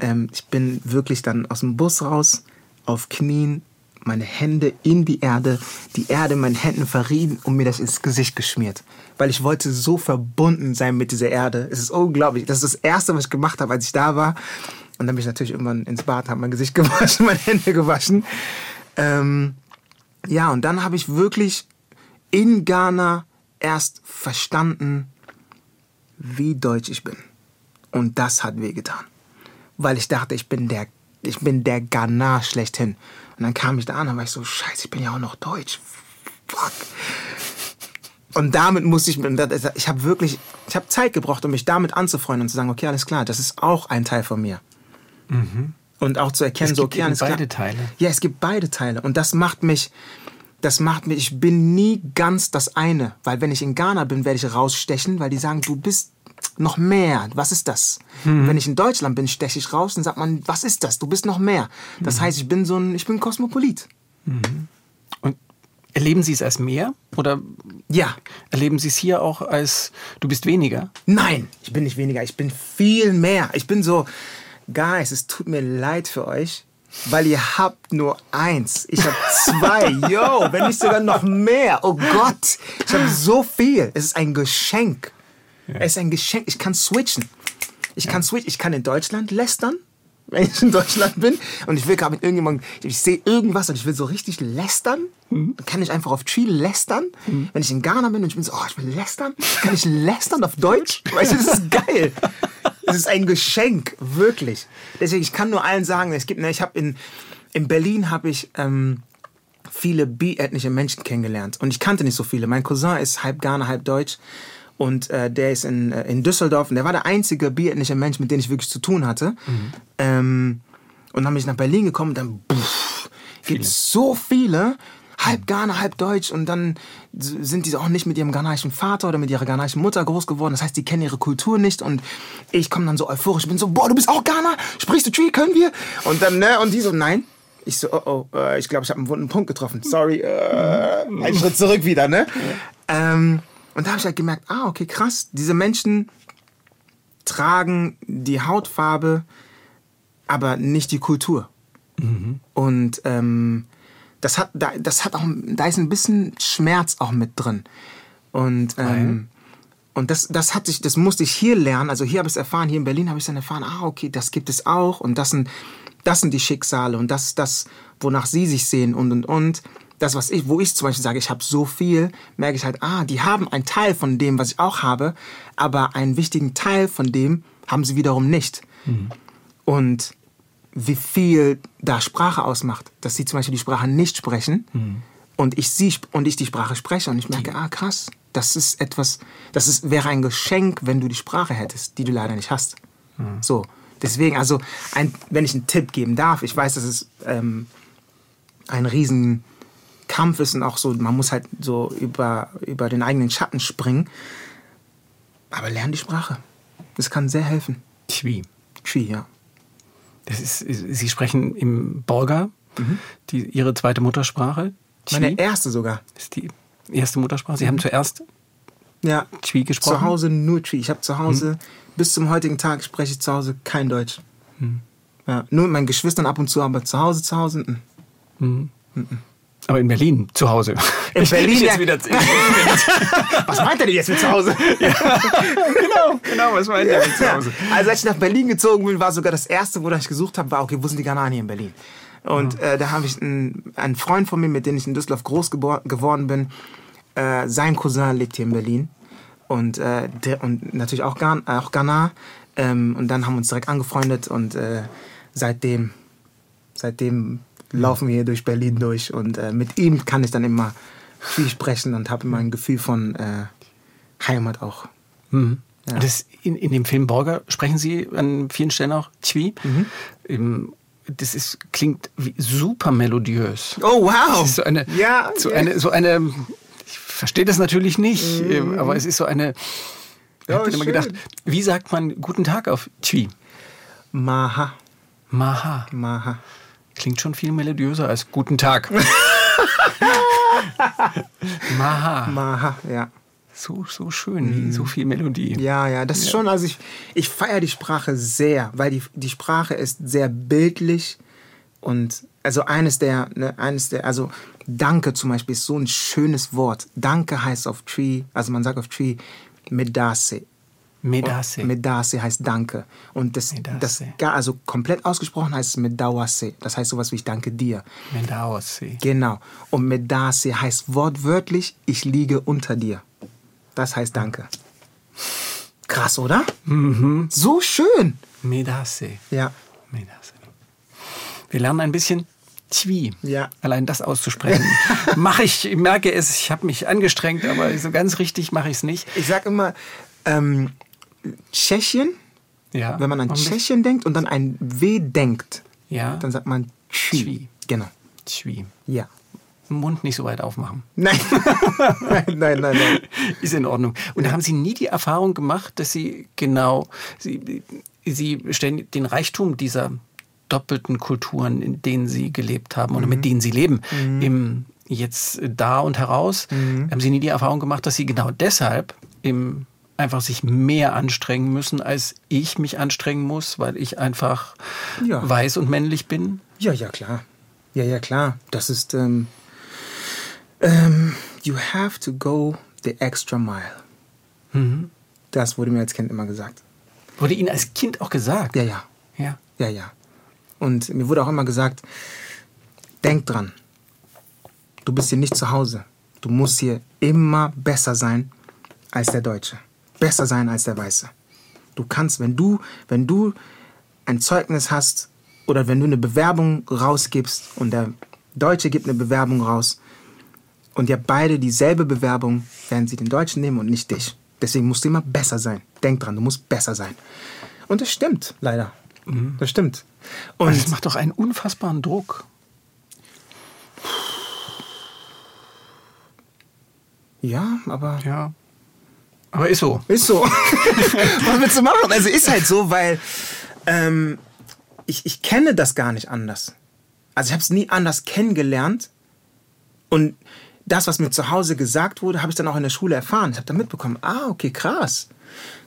Ähm, ich bin wirklich dann aus dem Bus raus, auf Knien, meine Hände in die Erde, die Erde in meinen Händen verrieben und mir das ins Gesicht geschmiert. Weil ich wollte so verbunden sein mit dieser Erde. Es ist unglaublich. Das ist das Erste, was ich gemacht habe, als ich da war. Und dann bin ich natürlich irgendwann ins Bad, habe mein Gesicht gewaschen, meine Hände gewaschen. Ähm, ja, und dann habe ich wirklich in Ghana erst verstanden, wie deutsch ich bin. Und das hat wehgetan. Weil ich dachte, ich bin der, ich bin der Ghana schlechthin. Und dann kam ich da an und war ich so, scheiße, ich bin ja auch noch deutsch. Fuck. Und damit musste ich, ich habe wirklich, ich habe Zeit gebraucht, um mich damit anzufreunden und zu sagen, okay, alles klar, das ist auch ein Teil von mir. Und auch zu erkennen, Es so, gibt okay, alles klar. beide Teile. Ja, es gibt beide Teile. Und das macht mich, das macht mich, ich bin nie ganz das eine. Weil wenn ich in Ghana bin, werde ich rausstechen, weil die sagen, du bist noch mehr. Was ist das? Mhm. Wenn ich in Deutschland bin, steche ich raus und sagt man, was ist das? Du bist noch mehr. Das Mhm. heißt, ich bin so ein, ich bin Kosmopolit. Und erleben Sie es als mehr? Oder Ja. erleben Sie es hier auch als, du bist weniger? Nein, ich bin nicht weniger, ich bin viel mehr. Ich bin so, Guys, es tut mir leid für euch, weil ihr habt nur eins. Ich habe zwei. Yo, wenn nicht sogar noch mehr. Oh Gott, ich habe so viel. Es ist ein Geschenk. Es ist ein Geschenk. Ich kann switchen. Ich kann switchen. Ich kann in Deutschland lästern, wenn ich in Deutschland bin und ich will gerade mit irgendjemandem, ich sehe irgendwas und ich will so richtig lästern, dann kann ich einfach auf Chile lästern. Wenn ich in Ghana bin und ich bin so, oh, ich will lästern, kann ich lästern auf Deutsch? Weißt du, das ist geil. Es ist ein Geschenk, wirklich. Deswegen, ich kann nur allen sagen, es gibt, ne, ich habe in, in Berlin habe ich ähm, viele bi-ethnische Menschen kennengelernt und ich kannte nicht so viele. Mein Cousin ist halb Ghana, halb Deutsch und äh, der ist in, äh, in Düsseldorf und der war der einzige bi-ethnische Mensch, mit dem ich wirklich zu tun hatte. Ähm, und dann bin ich nach Berlin gekommen und dann gibt es so viele, halb Ghana, halb Deutsch und dann sind die auch nicht mit ihrem ghanaischen Vater oder mit ihrer ghanaischen Mutter groß geworden. Das heißt, die kennen ihre Kultur nicht und ich komme dann so euphorisch, bin so, boah, du bist auch Ghana? Sprichst du Tree? Können wir? Und dann, ne, und die so, nein. Ich so, oh, oh, äh, ich glaube, ich habe einen wunden Punkt getroffen. Sorry, äh, einen Schritt zurück wieder, ne? Ähm, und da habe ich halt gemerkt, ah, okay, krass, diese Menschen tragen die Hautfarbe aber nicht die Kultur. Und ähm, das hat, da, das hat auch, da ist ein bisschen Schmerz auch mit drin. Und ähm, und das, das hatte ich, das musste ich hier lernen. Also hier habe ich es erfahren, hier in Berlin habe ich es dann erfahren, ah, okay, das gibt es auch und das sind, das sind die Schicksale und das ist das, wonach sie sich sehen und und und. Das, was ich, wo ich zum Beispiel sage, ich habe so viel, merke ich halt, ah, die haben einen Teil von dem, was ich auch habe, aber einen wichtigen Teil von dem haben sie wiederum nicht. Und wie viel da Sprache ausmacht, dass sie zum Beispiel die Sprache nicht sprechen und ich sie und ich die Sprache spreche und ich merke, ah krass, das ist etwas, das ist, wäre ein Geschenk, wenn du die Sprache hättest, die du leider nicht hast. So, deswegen, also ein, wenn ich einen Tipp geben darf, ich weiß, dass es ähm, ein riesen Kampf ist und auch so, man muss halt so über, über den eigenen Schatten springen, aber lern die Sprache. Das kann sehr helfen. Twi. Twi, ja. Das ist, Sie sprechen im Bolga, die, Ihre zweite Muttersprache. Meine Twi erste sogar. ist die erste Muttersprache. Sie haben zuerst Ja. Twi gesprochen. Zu Hause nur Twi. Ich habe zu Hause, bis zum heutigen Tag spreche ich zu Hause kein Deutsch. Ja, nur mit meinen Geschwistern ab und zu, aber zu Hause, zu Hause. mm. Aber in Berlin, zu Hause. In Ich- Berlin, jetzt ja. wieder, Was meint er denn jetzt mit zu Hause? genau, genau, was meint ihr mit zu Hause? Also als ich nach Berlin gezogen bin, war sogar das erste, wo ich gesucht habe, war, okay, wo sind die hier in Berlin? Und äh, da habe ich einen, einen Freund von mir, mit dem ich in Düsseldorf groß geworden bin. Äh, sein Cousin lebt hier in Berlin. Und, äh, der, und natürlich auch, Ghan auch Ghana. Ähm, und dann haben wir uns direkt angefreundet und äh, seitdem, seitdem laufen wir hier durch Berlin durch. Und äh, mit ihm kann ich dann immer viel sprechen und habe immer ein Gefühl von äh, Heimat auch. Ja. Das in, in dem Film Borger sprechen Sie an vielen Stellen auch Twi. Ähm, Das ist, klingt wie super melodiös. Oh, wow. So eine, Ja, so ja. eine, so eine, ich verstehe das natürlich nicht, ähm, aber es ist so eine, ich habe immer schön. gedacht, wie sagt man guten Tag auf Twi? Maha, Maha. Maha. Klingt schon viel melodiöser als guten Tag. Maha. Maha, ja. So, so schön, so viel Melodie. Ja, ja, das ist schon, also ich, ich feiere die Sprache sehr, weil die, die Sprache ist sehr bildlich und also eines der, ne, eines der, also Danke zum Beispiel ist so ein schönes Wort. Danke heißt auf Tree, also man sagt auf Tree Medase. Medase. Medase heißt Danke. Und das, Medase. das also komplett ausgesprochen heißt es Medawase. Das heißt sowas wie ich danke dir. Medawase. Genau. Und Medase heißt wortwörtlich, ich liege unter dir. Das heißt Danke. Krass, oder? Mhm. So schön. Medase. Ja. Medase. Wir lernen ein bisschen Twi. Ja. Allein das auszusprechen. mache ich, ich merke es, ich habe mich angestrengt, aber so ganz richtig mache ich es nicht. Ich sag immer, ähm, Tschechien, Ja. wenn man an Tschechien denkt und dann ein W denkt, Ja. dann sagt man. Tschwi. Genau. Twi. Ja. Mund nicht so weit aufmachen. Nein. nein, nein, nein, nein. Ist in Ordnung. Und haben Sie nie die Erfahrung gemacht, dass Sie genau, Sie, Sie stellen den Reichtum dieser doppelten Kulturen, in denen Sie gelebt haben oder mit denen Sie leben, im jetzt da und heraus. Haben Sie nie die Erfahrung gemacht, dass Sie genau deshalb im einfach sich mehr anstrengen müssen, als ich mich anstrengen muss, weil ich einfach Ja. weiß und männlich bin? Ja, ja, klar. Ja, ja, klar. Das ist, ähm, ähm, you have to go the extra mile. Mhm. Das wurde mir als Kind immer gesagt. Wurde Ihnen als Kind auch gesagt? Ja, ja, Ja. ja, ja. Und mir wurde auch immer gesagt, denk dran, du bist hier nicht zu Hause. Du musst hier immer besser sein als der Deutsche. Besser sein als der Weiße. Du kannst, wenn du, wenn du ein Zeugnis hast oder wenn du eine Bewerbung rausgibst und der Deutsche gibt eine Bewerbung raus und ihr habt beide dieselbe Bewerbung, werden sie den Deutschen nehmen und nicht dich. Deswegen musst du immer besser sein. Denk dran, du musst besser sein. Und das stimmt, leider. Das stimmt. Und das macht doch einen unfassbaren Druck. ja, aber Ja. Aber ist so. Ist so. Was willst du machen? Also ist halt so, weil ähm, ich, ich kenne das gar nicht anders. Also ich habe es nie anders kennengelernt. Und das, was mir zu Hause gesagt wurde, habe ich dann auch in der Schule erfahren. Ich habe dann mitbekommen, ah, okay, krass.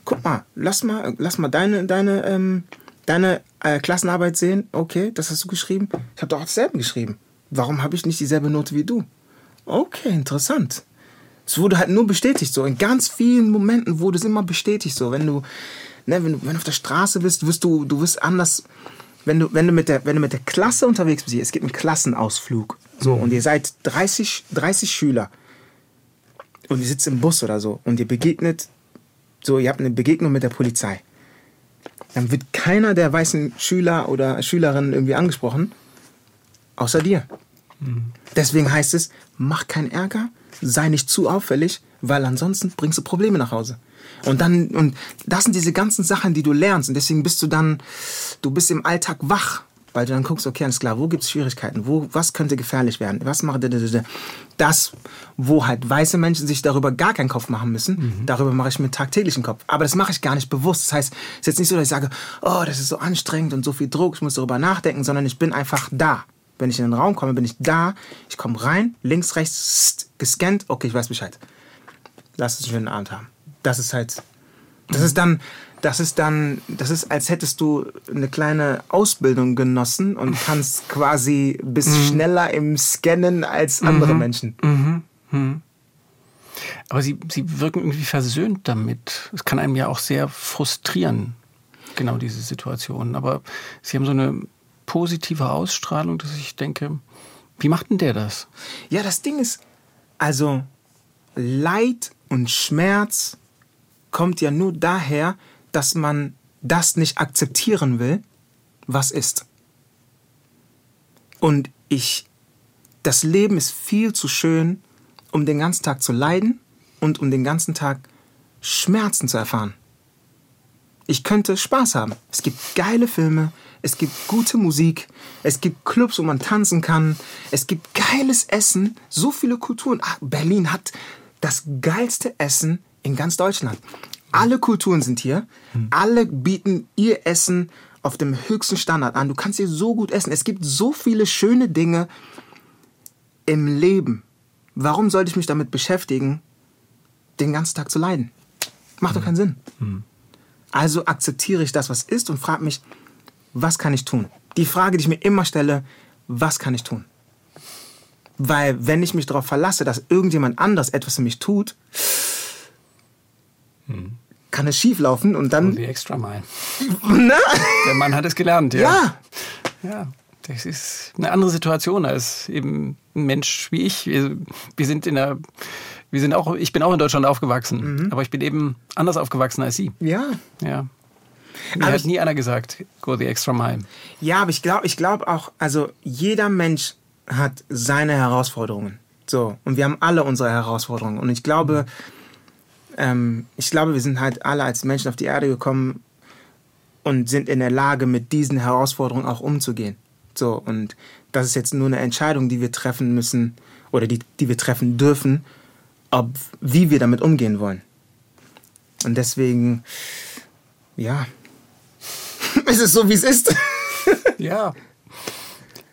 Guck mal, lass mal, lass mal deine, deine, ähm, deine äh, Klassenarbeit sehen, okay, das hast du geschrieben. Ich habe doch auch dasselbe geschrieben. Warum habe ich nicht dieselbe Note wie du? Okay, interessant. Es wurde halt nur bestätigt so. In ganz vielen Momenten wurde es immer bestätigt so. Wenn du, ne, wenn du, wenn du auf der Straße bist, wirst du, du wirst anders. Wenn du, wenn, du mit der, wenn du mit der Klasse unterwegs bist, es gibt einen Klassenausflug. So, und ihr seid 30, 30 Schüler. Und ihr sitzt im Bus oder so. Und ihr begegnet, so, ihr habt eine Begegnung mit der Polizei. Dann wird keiner der weißen Schüler oder Schülerinnen irgendwie angesprochen, außer dir. Deswegen heißt es, mach keinen Ärger, sei nicht zu auffällig, weil ansonsten bringst du Probleme nach Hause. Und dann, und das sind diese ganzen Sachen, die du lernst. Und deswegen bist du dann, du bist im Alltag wach, weil du dann guckst, okay, alles klar, wo gibt es Schwierigkeiten? Wo, was könnte gefährlich werden? Was macht das, wo halt weiße Menschen sich darüber gar keinen Kopf machen müssen, darüber mache ich mir tagtäglich einen Kopf. Aber das mache ich gar nicht bewusst. Das heißt, es ist jetzt nicht so, dass ich sage, oh, das ist so anstrengend und so viel Druck, ich muss darüber nachdenken, sondern ich bin einfach da. Wenn ich in den Raum komme, bin ich da. Ich komme rein, links, rechts, gescannt. Okay, ich weiß Bescheid. Lass uns einen schönen Abend haben. Das ist halt, das ist dann, das ist dann, das ist, als hättest du eine kleine Ausbildung genossen und kannst quasi bist schneller im Scannen als andere Menschen. Aber sie, sie wirken irgendwie versöhnt damit. Es kann einem ja auch sehr frustrieren, genau diese Situation. Aber sie haben so eine positive Ausstrahlung, dass ich denke, wie macht denn der das? Ja, das Ding ist, also Leid und Schmerz kommt ja nur daher, dass man das nicht akzeptieren will, was ist. Und ich, das Leben ist viel zu schön, um den ganzen Tag zu leiden und um den ganzen Tag Schmerzen zu erfahren. Ich könnte Spaß haben. Es gibt geile Filme, es gibt gute Musik, es gibt Clubs, wo man tanzen kann, es gibt geiles Essen, so viele Kulturen. Ach, Berlin hat das geilste Essen in ganz Deutschland. Alle Kulturen sind hier, alle bieten ihr Essen auf dem höchsten Standard an. Du kannst hier so gut essen. Es gibt so viele schöne Dinge im Leben. Warum sollte ich mich damit beschäftigen, den ganzen Tag zu leiden? Macht doch keinen Sinn. Also akzeptiere ich das, was ist und frage mich, was kann ich tun? Die Frage, die ich mir immer stelle, was kann ich tun? Weil wenn ich mich darauf verlasse, dass irgendjemand anders etwas für mich tut, kann es schief laufen und dann... Die extra Mile. Na? Der Mann hat es gelernt, ja. Ja, Ja, das ist eine andere Situation als eben ein Mensch wie ich. Wir, wir sind in der, wir sind auch, ich bin auch in Deutschland aufgewachsen, aber ich bin eben anders aufgewachsen als Sie. ja. Ja. Mir Aber hat ich- nie einer gesagt, go the extra mile. Ja, aber ich glaube ich glaub auch, also jeder Mensch hat seine Herausforderungen. So, und wir haben alle unsere Herausforderungen. Und ich glaube, ähm, ich glaube, wir sind halt alle als Menschen auf die Erde gekommen und sind in der Lage, mit diesen Herausforderungen auch umzugehen. So, und das ist jetzt nur eine Entscheidung, die wir treffen müssen oder die, die wir treffen dürfen, ob, wie wir damit umgehen wollen. Und deswegen, ja, es ist so, wie es ist. Ja.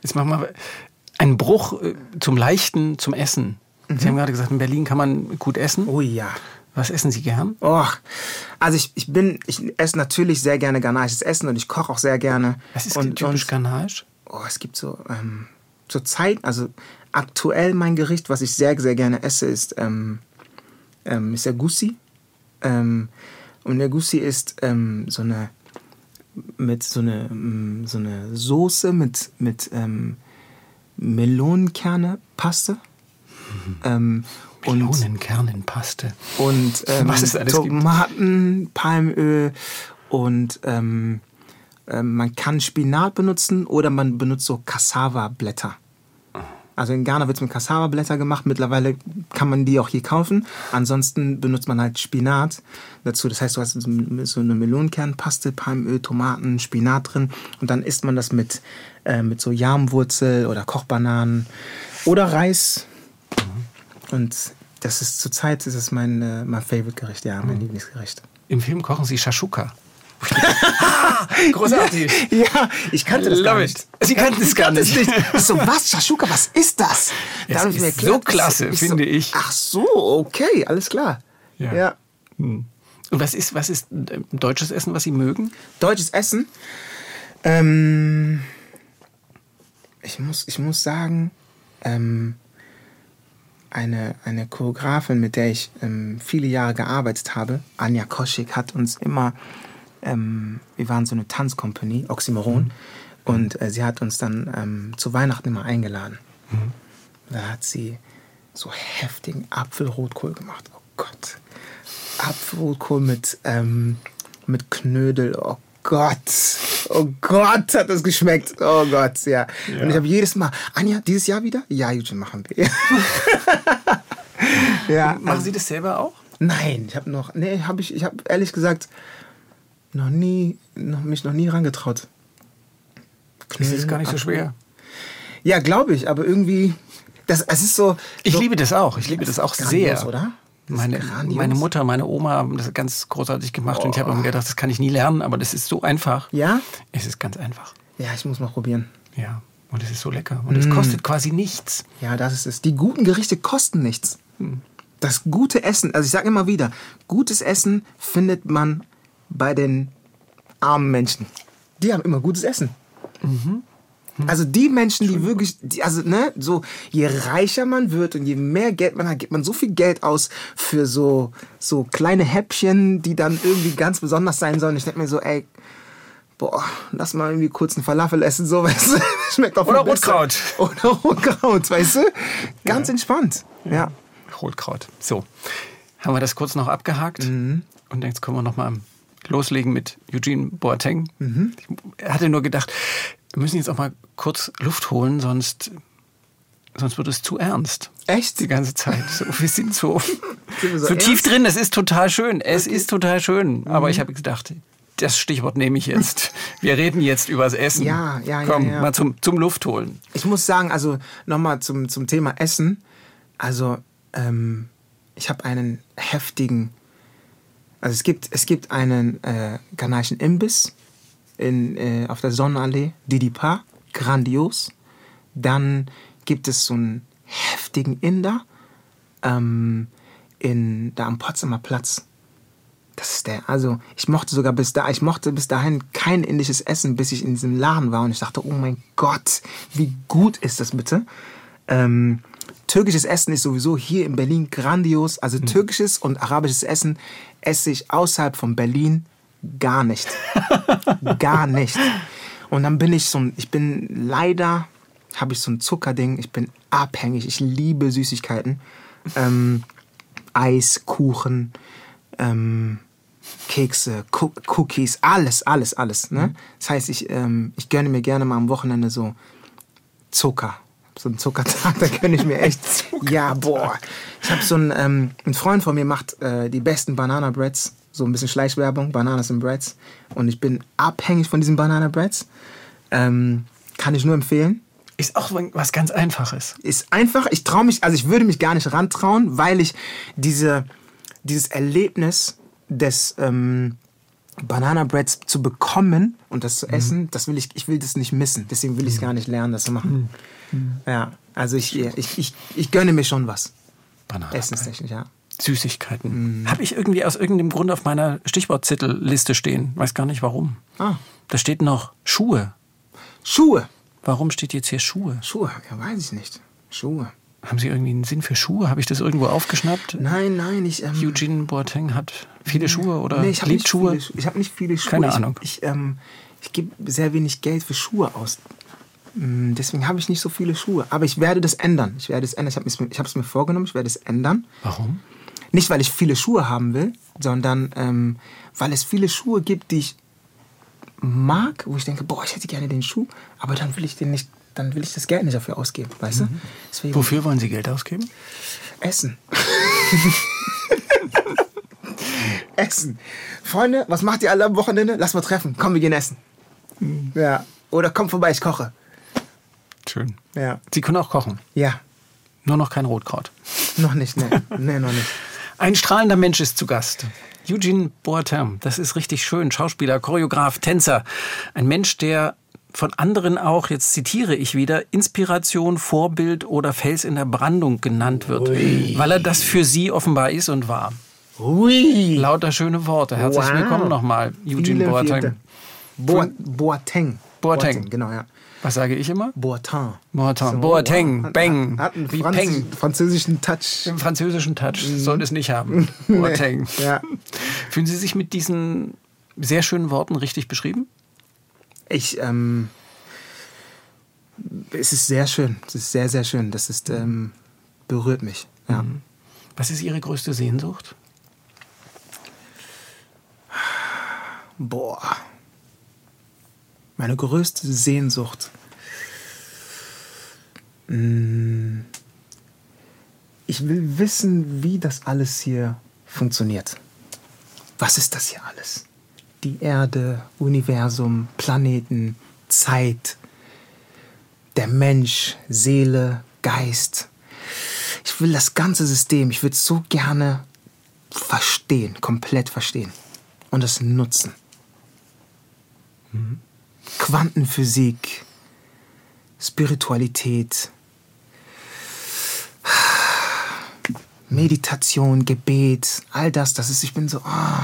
Jetzt machen wir einen Bruch äh, zum Leichten, zum Essen. Sie haben gerade gesagt, in Berlin kann man gut essen. Oh ja. Was essen Sie gern? Oh, also ich, ich bin, ich esse natürlich sehr gerne ghanaisches Essen und ich koche auch sehr gerne. Was ist und, typisch und, ghanaisch? oh, es gibt so, ähm, zur Zeit, also aktuell mein Gericht, was ich sehr, sehr gerne esse, ist, ähm, ähm, ist der Gussi. Ähm, und der Gussi ist ähm, so eine, mit so eine, ähm, so eine Soße mit, mit ähm, Melonenkerne-Paste. Ähm, und Melonenkernenpaste. und ähm, Was es alles gibt. Tomaten, Palmöl und ähm, ähm, man kann Spinat benutzen oder man benutzt so Cassava-Blätter. Also in Ghana wird es mit Cassava-Blätter gemacht. Mittlerweile kann man die auch hier kaufen. Ansonsten benutzt man halt Spinat dazu. Das heißt, du hast so eine Melonenkernpaste, Palmöl, Tomaten, Spinat drin. Und dann isst man das mit, äh, mit so Yamwurzel oder Kochbananen oder Reis. Und das ist zurzeit ist es mein, äh, mein Favorite-Gericht, ja, mein Lieblingsgericht. Im Film kochen Sie Shashuka. Großartig. Ja, ich kannte das gar nicht. it. Sie kannten es gar nicht. Ich so, was, Shashuka, was ist das? Es Da haben sie ist so klasse, was- finde so, ich. Ach so, okay, alles klar. Ja. ja. Und was ist, was ist äh, deutsches Essen, was Sie mögen? Deutsches Essen. Ähm, ich, muss, ich muss sagen, ähm, eine, eine Choreografin, mit der ich ähm, viele Jahre gearbeitet habe, Anja Koschik, hat uns immer, ähm, wir waren so eine Tanzkompanie, Oxymoron, mhm. und äh, sie hat uns dann ähm, zu Weihnachten immer eingeladen. Mhm. Da hat sie so heftigen Apfelrotkohl gemacht. Oh Gott. Apfelrotkohl mit, ähm, mit Knödel. Oh Gott. Oh Gott, hat das geschmeckt. Oh Gott, ja. ja. Und ich habe jedes Mal, Anja, dieses Jahr wieder? Ja, Eugene, machen wir. ja, machen Sie das selber auch? Nein, ich habe noch, nee, habe ich, ich habe ehrlich gesagt noch nie, noch, mich noch nie rangetraut. Das ist gar nicht so schwer. Ja, glaube ich, aber irgendwie, das, es ist so. Ich so, liebe das auch. Ich liebe das auch sehr. oder? Meine, meine, Mutter, meine Oma haben das ganz großartig gemacht oh. und ich habe mir gedacht, das kann ich nie lernen, aber das ist so einfach. Ja? Es ist ganz einfach. Ja, ich muss mal probieren. Ja, und es ist so lecker. Und mm. es kostet quasi nichts. Ja, das ist es. Die guten Gerichte kosten nichts. Mm. Das gute Essen, also ich sage immer wieder, gutes Essen findet man bei den armen Menschen. Die haben immer gutes Essen. Mhm. Also die Menschen, die wirklich, die, also ne, so je reicher man wird und je mehr Geld man hat, gibt man so viel Geld aus für so so kleine Häppchen, die dann irgendwie ganz besonders sein sollen. Ich denke mir so, ey, boah, lass mal irgendwie kurz einen Falafel essen, so, weißt du, schmeckt doch Oder Rotkraut. Oder Rotkraut, weißt du? Ganz ja. entspannt, ja. Rotkraut. So, haben wir das kurz noch abgehakt mhm. und jetzt kommen wir noch mal loslegen mit Eugene Boateng. Mhm. Ich hatte nur gedacht, wir müssen jetzt auch mal kurz Luft holen, sonst, sonst wird es zu ernst. Echt? Die ganze Zeit. So, wir sind so, sind so, so tief drin. Es ist total schön. Es okay. ist total schön. Aber mhm. ich habe gedacht, das Stichwort nehme ich jetzt. Wir reden jetzt übers Essen. Ja, ja, Komm, ja, ja. mal zum, zum Luft holen. Ich muss sagen, also nochmal zum, zum Thema Essen. Also, ähm, ich habe einen heftigen. Also, es gibt, es gibt einen äh, ghanaischen Imbiss in, äh, auf der Sonnenallee, Didipa, grandios. Dann gibt es so einen heftigen Inder ähm, in, da am Potsdamer Platz. Das ist der, also ich mochte sogar bis da, ich mochte bis dahin kein indisches Essen, bis ich in diesem Laden war und ich dachte, oh mein Gott, wie gut ist das bitte? Ähm, türkisches Essen ist sowieso hier in Berlin grandios. Also mhm. türkisches und arabisches Essen esse ich außerhalb von Berlin Gar nicht. Gar nicht. Und dann bin ich so ein, ich bin leider, habe ich so ein Zuckerding, ich bin abhängig, ich liebe Süßigkeiten. Ähm, Eis, Kuchen, ähm, Kekse, Cookies, alles, alles, alles. Ne? Das heißt, ich, ähm, ich gönne mir gerne mal am Wochenende so Zucker. So einen Zuckertag, da gönne ich mir echt. ja, boah. Ich habe so einen, ähm, ein Freund von mir macht äh, die besten Banana Breads so ein bisschen Schleichwerbung, Bananas and Breads. Und ich bin abhängig von diesen Banana Breads. Ähm, kann ich nur empfehlen. Ist auch was ganz Einfaches. Ist einfach. Ich traue mich, also ich würde mich gar nicht rantrauen, weil ich diese, dieses Erlebnis des ähm, Banana Breads zu bekommen und das zu mhm. essen, das will ich, ich will das nicht missen. Deswegen will ich es mhm. gar nicht lernen, das zu machen. Mhm. Ja, also ich, ich, ich, ich gönne mir schon was. Banana Essenstechnisch, ja. Süßigkeiten. Mhm. Habe ich irgendwie aus irgendeinem Grund auf meiner Stichwortzettelliste stehen. Weiß gar nicht warum. Ah. Da steht noch Schuhe. Schuhe? Warum steht jetzt hier Schuhe? Schuhe, ja, weiß ich nicht. Schuhe. Haben Sie irgendwie einen Sinn für Schuhe? Habe ich das irgendwo aufgeschnappt? Nein, nein, ich. Ähm, Eugene Boateng hat viele Schuhe oder nee, ich liebt Schuhe? Viele, ich habe nicht viele Schuhe. Keine Ahnung. Ich, ich, ähm, ich gebe sehr wenig Geld für Schuhe aus. Mm, deswegen habe ich nicht so viele Schuhe. Aber ich werde das ändern. Ich werde es ändern. Ich habe es mir vorgenommen. Ich werde es ändern. Warum? Nicht, weil ich viele Schuhe haben will, sondern ähm, weil es viele Schuhe gibt, die ich mag, wo ich denke, boah, ich hätte gerne den Schuh, aber dann will ich den nicht, dann will ich das Geld nicht dafür ausgeben, weißt mhm. du? Deswegen Wofür wollen Sie Geld ausgeben? Essen. essen. Freunde, was macht ihr alle am Wochenende? Lass mal treffen. Komm, wir gehen essen. Mhm. Ja. Oder komm vorbei, ich koche. Schön. Ja. Sie können auch kochen. Ja. Nur noch kein Rotkraut. Noch nicht, ne. nee, noch nicht. Ein strahlender Mensch ist zu Gast. Eugene Boateng, das ist richtig schön. Schauspieler, Choreograf, Tänzer. Ein Mensch, der von anderen auch, jetzt zitiere ich wieder, Inspiration, Vorbild oder Fels in der Brandung genannt wird, Ui. weil er das für sie offenbar ist und war. Ui. Lauter schöne Worte. Herzlich wow. willkommen nochmal, Eugene Boateng. Bo Boateng. Boateng. Genau, ja. Was sage ich immer? Boateng. Boateng. So, Boateng. Bang. Hat einen Wie Franz Peng. französischen Touch. Den französischen Touch soll es nicht haben. Boateng. Ja. Fühlen Sie sich mit diesen sehr schönen Worten richtig beschrieben? Ich, ähm, es ist sehr schön. Es ist sehr, sehr schön. Das ist, ähm, berührt mich. Ja. Was ist Ihre größte Sehnsucht? Boah. Meine größte Sehnsucht. Mm. Ich will wissen, wie das alles hier funktioniert. Was ist das hier alles? Die Erde, Universum, Planeten, Zeit, der Mensch, Seele, Geist. Ich will das ganze System, ich würde es so gerne verstehen, komplett verstehen und es nutzen. Quantenphysik, Spiritualität, Meditation, Gebet, all das, das ist, ich bin so, ah,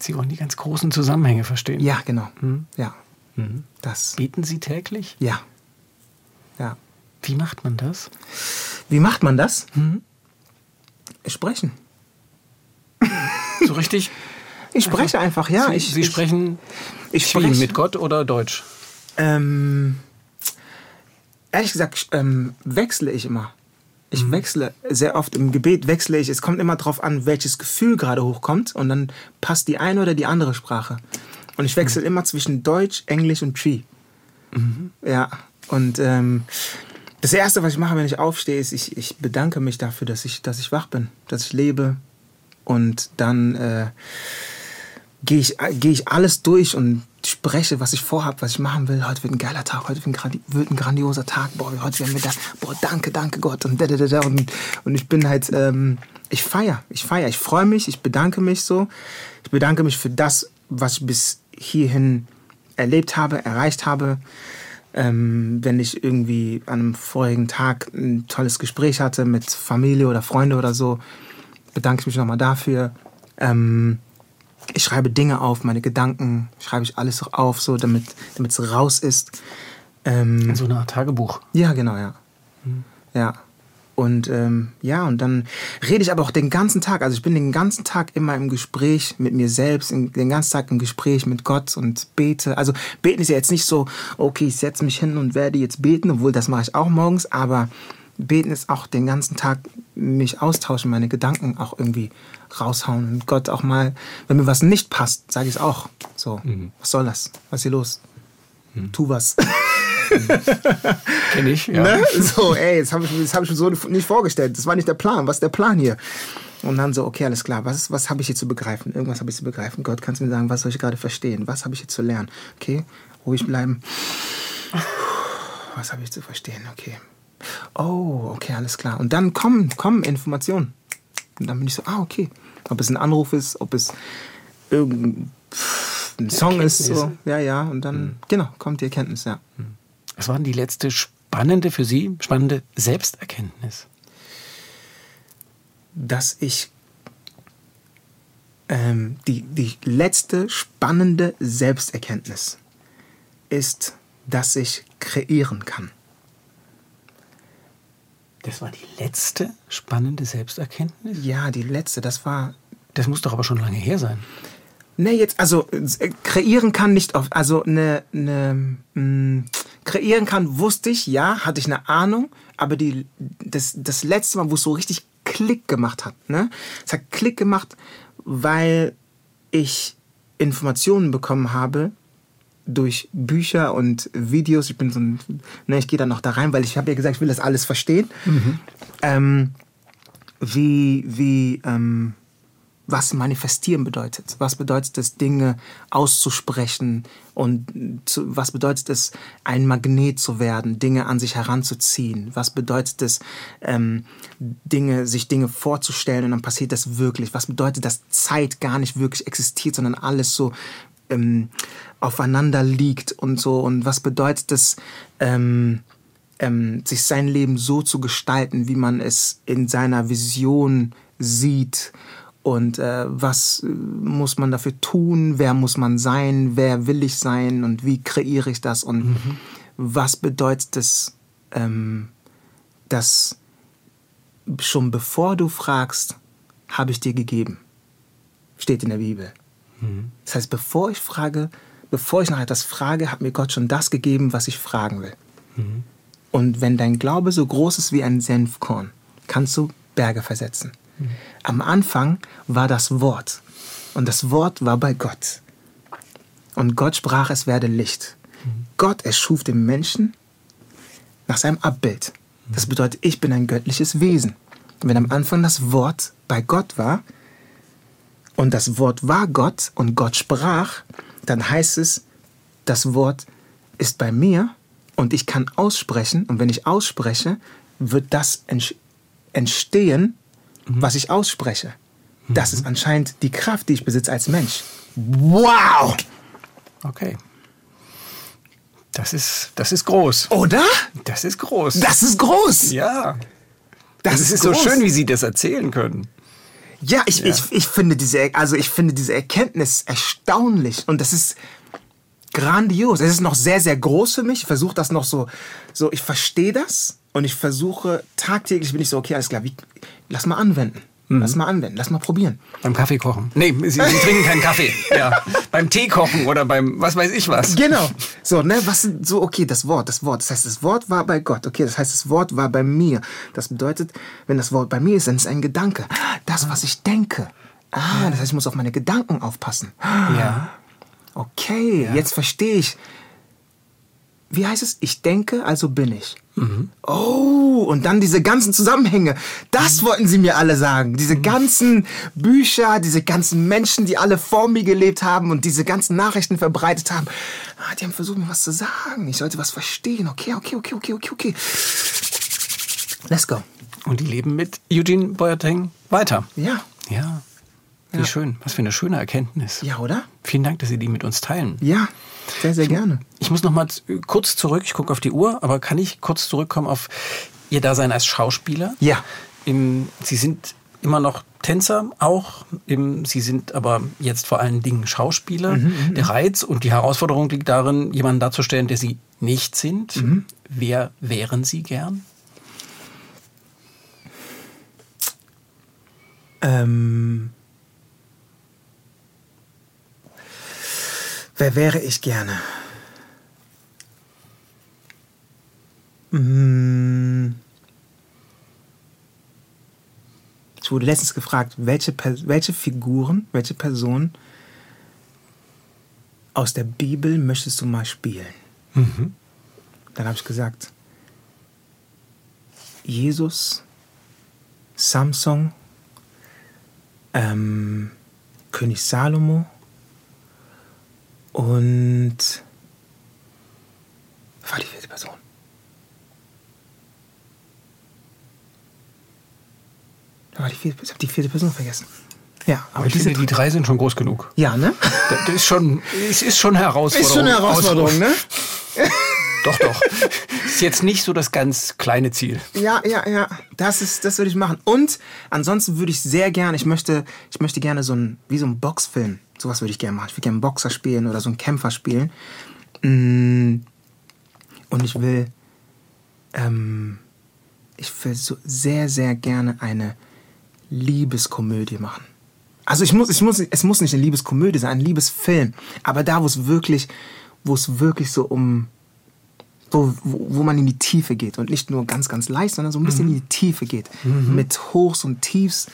Sie wollen die ganz großen Zusammenhänge verstehen. ja, genau, ja, das, Beten Sie täglich? ja, ja. Wie macht man das? Wie macht man das? Sprechen. So richtig? Ich spreche einfach, ja. Sie, ich, Sie ich, sprechen ich wie, spreche mit Gott oder Deutsch? Ähm, ehrlich gesagt, ähm, wechsle ich immer. Ich wechsle sehr oft im Gebet, wechsle ich. Es kommt immer darauf an, welches Gefühl gerade hochkommt und dann passt die eine oder die andere Sprache. Und ich wechsle immer zwischen Deutsch, Englisch und Tree. Ja, und ähm, das Erste, was ich mache, wenn ich aufstehe, ist, ich, ich bedanke mich dafür, dass ich, dass ich wach bin, dass ich lebe. Und dann äh, gehe ich, gehe ich alles durch und spreche, was ich vorhabe, was ich machen will. Heute wird ein geiler Tag, heute wird ein, grandi wird ein grandioser Tag. Boah, heute werden wir das. Boah, danke, danke Gott. Und, da, da, da, da. und, und ich bin halt, ähm, ich feiere, ich feiere, ich freue mich, ich bedanke mich so. Ich bedanke mich für das, was ich bis hierhin erlebt habe, erreicht habe. Ähm, wenn ich irgendwie an einem vorigen Tag ein tolles Gespräch hatte mit Familie oder Freunde oder so, bedanke ich mich nochmal dafür. Ähm, ich schreibe Dinge auf, meine Gedanken, schreibe ich alles auf, so damit es raus ist. Ähm, So eine Art Tagebuch. ja, genau, ja. Ja. Und ähm, ja, und dann rede ich aber auch den ganzen Tag. Also ich bin den ganzen Tag immer im Gespräch mit mir selbst, den ganzen Tag im Gespräch mit Gott und bete. Also beten ist ja jetzt nicht so, okay, ich setze mich hin und werde jetzt beten, obwohl das mache ich auch morgens, aber beten ist auch den ganzen Tag mich austauschen, meine Gedanken auch irgendwie raushauen und Gott auch mal, wenn mir was nicht passt, sage ich es auch. So, was soll das? Was ist hier los? Tu was. Kenn ich, ja. Ne? So, ey, das habe ich, das hab ich mir so nicht vorgestellt. Das war nicht der Plan. Was ist der Plan hier? Und dann so, okay, alles klar. Was, was habe ich hier zu begreifen? Irgendwas habe ich zu begreifen. Gott, kannst du mir sagen, was soll ich gerade verstehen? Was habe ich hier zu lernen? Okay, ruhig bleiben. Was habe ich zu verstehen? Okay. Oh, okay, alles klar. Und dann kommen, kommen Informationen. Und dann bin ich so, ah, okay. Ob es ein Anruf ist, ob es irgendein Song ist. So. Ja, ja. Und dann, genau, kommt die Erkenntnis, ja. Was war denn die letzte spannende für Sie, spannende Selbsterkenntnis? dass ich ähm, die, die letzte spannende Selbsterkenntnis ist, dass ich kreieren kann. Das war die letzte spannende Selbsterkenntnis? Ja, die letzte, das war. Das muss doch aber schon lange her sein. Ne, jetzt, also äh, kreieren kann nicht oft. Also ne, ne, mh, kreieren kann, wusste ich, ja, hatte ich eine Ahnung, aber die, das, das letzte Mal, wo es so richtig Klick gemacht hat, ne? Es hat Klick gemacht, weil ich Informationen bekommen habe durch Bücher und Videos. Ich bin so ein, ne, ich gehe da noch da rein, weil ich habe ja gesagt, ich will das alles verstehen. Ähm, wie, wie, ähm, was manifestieren bedeutet. Was bedeutet es, Dinge auszusprechen und zu, was bedeutet es, ein Magnet zu werden, Dinge an sich heranzuziehen? Was bedeutet es, ähm, Dinge, sich Dinge vorzustellen und dann passiert das wirklich? Was bedeutet, dass Zeit gar nicht wirklich existiert, sondern alles so ähm, aufeinander liegt und so? Und was bedeutet es, ähm, ähm, sich sein Leben so zu gestalten, wie man es in seiner Vision sieht und äh, was äh, muss man dafür tun, wer muss man sein, wer will ich sein und wie kreiere ich das und mhm. was bedeutet es, ähm, dass schon bevor du fragst, habe ich dir gegeben. Steht in der Bibel. Mhm. Das heißt, bevor ich frage, bevor ich nach etwas frage, hat mir Gott schon das gegeben, was ich fragen will. Mhm. Und wenn dein Glaube so groß ist wie ein Senfkorn, kannst du Berge versetzen. Mhm. Am Anfang war das Wort. Und das Wort war bei Gott. Und Gott sprach, es werde Licht. Mhm. Gott erschuf den Menschen nach seinem Abbild. Das bedeutet, ich bin ein göttliches Wesen. wenn am Anfang das Wort bei Gott war und das Wort war Gott und Gott sprach, dann heißt es, das Wort ist bei mir und ich kann aussprechen und wenn ich ausspreche, wird das entstehen, mhm. was ich ausspreche. Das ist anscheinend die Kraft, die ich besitze als Mensch. Wow! Okay. Das ist, das ist groß. Oder? Das ist groß. Das ist groß. Ja. Das, das ist, ist so schön, wie Sie das erzählen können. Ja, ich, ja. Ich, ich, finde diese, also ich finde diese Erkenntnis erstaunlich und das ist grandios. Es ist noch sehr, sehr groß für mich. Ich versuche das noch so, so ich verstehe das und ich versuche tagtäglich bin ich so, okay, alles klar, wie, lass mal anwenden. Mhm. Lass mal anwenden, lass mal probieren. Beim Kaffee kochen. Nee, Sie, Sie trinken keinen Kaffee. Ja. beim Tee kochen oder beim was weiß ich was. Genau. So, ne, was so, okay, das Wort, das Wort. Das heißt, das Wort war bei Gott. Okay, das heißt, das Wort war bei mir. Das bedeutet, wenn das Wort bei mir ist, dann ist es ein Gedanke. Das, was ich denke. Ah, das heißt, ich muss auf meine Gedanken aufpassen. Ja. Okay, ja. jetzt verstehe ich wie heißt es? Ich denke, also bin ich. Mhm. Oh, und dann diese ganzen Zusammenhänge. Das mhm. wollten sie mir alle sagen. Diese mhm. ganzen Bücher, diese ganzen Menschen, die alle vor mir gelebt haben und diese ganzen Nachrichten verbreitet haben. Ah, die haben versucht, mir was zu sagen. Ich sollte was verstehen. Okay, okay, okay, okay, okay, okay. Let's go. Und die leben mit Eugene Boyateng weiter. Ja. Ja. Wie ja. schön. Was für eine schöne Erkenntnis. Ja, oder? Vielen Dank, dass Sie die mit uns teilen. Ja. Sehr, sehr ich, gerne. Ich muss noch mal kurz zurück, ich gucke auf die Uhr, aber kann ich kurz zurückkommen auf Ihr Dasein als Schauspieler? Ja. Im, Sie sind immer noch Tänzer auch. Im, Sie sind aber jetzt vor allen Dingen Schauspieler. Mhm, mhm, der Reiz und die Herausforderung liegt darin, jemanden darzustellen, der Sie nicht sind. Mhm. Wer wären Sie gern? Ähm, Wer wäre ich gerne? Hm. Ich wurde letztens gefragt, welche, welche Figuren, welche Personen aus der Bibel möchtest du mal spielen? Mhm. Dann habe ich gesagt, Jesus, Samson, ähm, König Salomo, und war die vierte Person? War die vierte, ich habe die vierte Person vergessen. Ja, aber, aber diese finde, die drei sind schon groß genug. Ja, ne? Das ist schon, es ist schon Herausforderung. Ist schon eine Herausforderung, ne? doch, doch. Ist jetzt nicht so das ganz kleine Ziel. Ja, ja, ja. Das ist, das würde ich machen. Und ansonsten würde ich sehr gerne, ich möchte, ich möchte gerne so ein, wie so ein Boxfilm Sowas würde ich gerne machen. Ich würde gerne einen Boxer spielen oder so einen Kämpfer spielen. Mm. Und ich will, ähm, ich will so sehr, sehr gerne eine Liebeskomödie machen. Also ich muss, ich muss, es muss nicht eine Liebeskomödie sein, ein Liebesfilm. Aber da, wo es wirklich, wo es wirklich so um, wo, wo, wo, man in die Tiefe geht und nicht nur ganz, ganz leicht, sondern so ein bisschen mhm. in die Tiefe geht. Mhm. Mit Hochs und Tiefs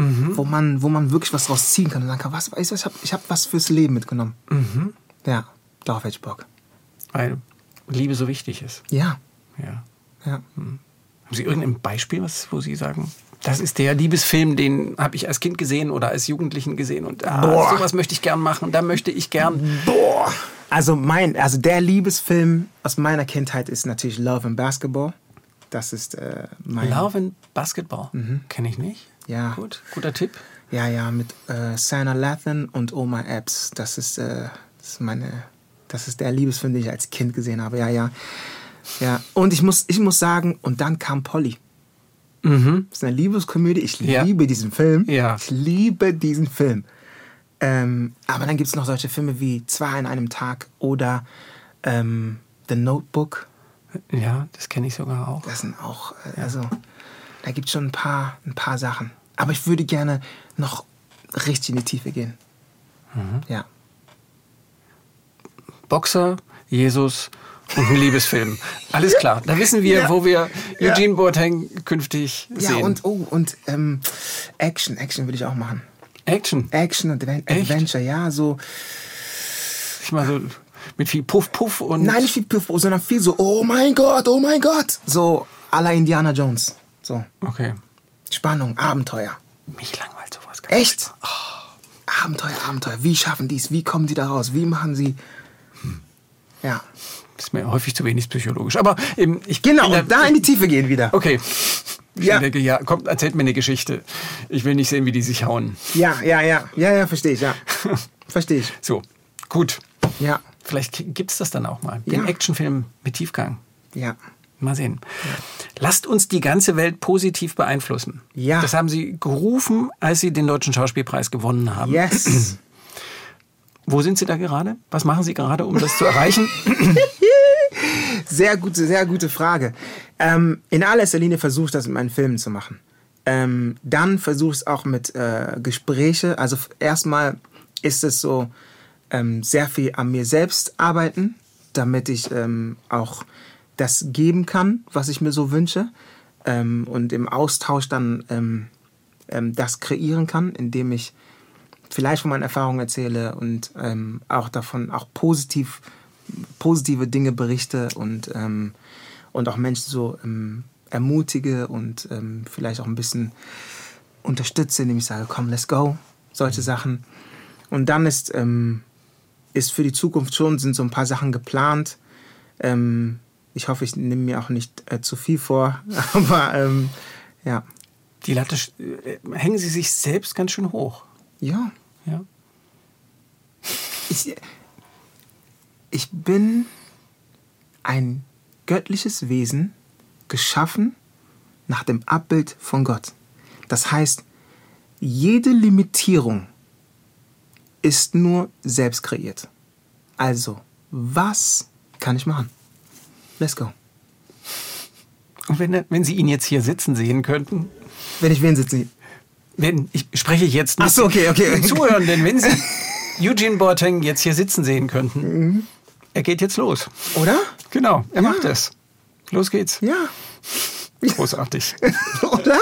mhm. wo, man, wo man wirklich was draus ziehen kann und sagen kann, was, weißt du, ich habe ich hab was fürs Leben mitgenommen. Mhm. Ja, darauf hätte ich Bock. Weil Liebe so wichtig ist. Ja. Ja. ja. Mhm. Haben Sie irgendein Beispiel, was, wo Sie sagen, das ist der Liebesfilm, den habe ich als Kind gesehen oder als Jugendlichen gesehen und ah, sowas möchte ich gern machen, da möchte ich gern. Boah. Also mein, also der Liebesfilm aus meiner Kindheit ist natürlich Love and Basketball. Das ist äh, mein. Love and Basketball? Mhm. Kenne ich nicht. Ja. Gut, guter Tipp. Ja, ja, mit äh, Sana Lathan und Oma Epps. Das ist, äh, das ist meine, das ist der Liebesfilm, den ich als Kind gesehen habe. Ja, ja. Ja, und ich muss, ich muss sagen, und dann kam Polly. Das ist eine Liebeskomödie. Ich Ja. liebe diesen Film. Ja. Ich liebe diesen Film. Ähm, aber dann gibt es noch solche Filme wie Zwei an einem Tag oder ähm, The Notebook. Ja, das kenne ich sogar auch. Das sind auch, äh, also, da gibt es schon ein paar, ein paar Sachen. Aber ich würde gerne noch richtig in die Tiefe gehen. Mhm. Ja. Boxer, Jesus und ein Liebesfilm. Alles klar. Da wissen wir, Ja. wo wir Ja. Eugene Boateng künftig Ja, sehen. und, oh, und ähm, Action, Action würde ich auch machen. Action. Action und Adven Echt? Adventure, ja, so. Ich mal so mit viel Puff, Puff und. Nein, nicht wie Piff, sondern viel so, oh mein Gott, oh mein Gott. So, à la Indiana Jones. So, Okay. Spannung, Abenteuer. Mich langweilt sowas gar nicht. Echt? Abenteuer, Abenteuer. Wie schaffen die es? Wie kommen sie da raus? Wie machen sie. Ja. Das ist mir häufig zu wenig psychologisch. Aber eben, ich Genau, und da in die Tiefe gehen wieder. Okay. Ich Ja. denke, ja, komm, erzählt mir eine Geschichte. Ich will nicht sehen, wie die sich hauen. Ja, ja, ja. Ja, ja, verstehe ich, ja. Verstehe ich. So, gut. Ja, Vielleicht gibt es das dann auch mal. Den Ja. Actionfilm mit Tiefgang. ja. Mal sehen. Lasst uns die ganze Welt positiv beeinflussen. Ja. Das haben Sie gerufen, als Sie den Deutschen Schauspielpreis gewonnen haben. Yes. Wo sind Sie da gerade? Was machen Sie gerade, um das zu erreichen? Sehr gute, sehr gute Frage. Ähm, in allererster Linie versuche ich das mit meinen Filmen zu machen. Ähm, dann versuche ich es auch mit äh, Gespräche. Also erstmal ist es so ähm, sehr viel an mir selbst arbeiten, damit ich ähm, auch das geben kann, was ich mir so wünsche. Ähm, und im Austausch dann ähm, das kreieren kann, indem ich vielleicht von meinen Erfahrungen erzähle und auch davon auch positiv positive Dinge berichte und ähm, und auch Menschen so ähm, ermutige und ähm, vielleicht auch ein bisschen unterstütze, indem ich sage, komm, let's go, solche Sachen. Und dann ist ähm, ist für die Zukunft schon sind so ein paar Sachen geplant. Ähm, ich hoffe, ich nehme mir auch nicht äh, zu viel vor, aber ähm, ja, Die Latte äh, hängen Sie sich selbst ganz schön hoch. ja. Ja. ich, ich bin ein göttliches Wesen, geschaffen nach dem Abbild von Gott. Das heißt, jede Limitierung ist nur selbst kreiert. Also, was kann ich machen? Let's go. Und wenn, wenn Sie ihn jetzt hier sitzen sehen könnten, Wenn ich wen sitze. wenn, ich spreche jetzt mit Ach so, okay, okay. den Zuhörenden, wenn Sie Eugene Boateng jetzt hier sitzen sehen könnten, Mhm. Er geht jetzt los. Oder? Genau, er macht es. Los geht's. Ja. Großartig. Oder?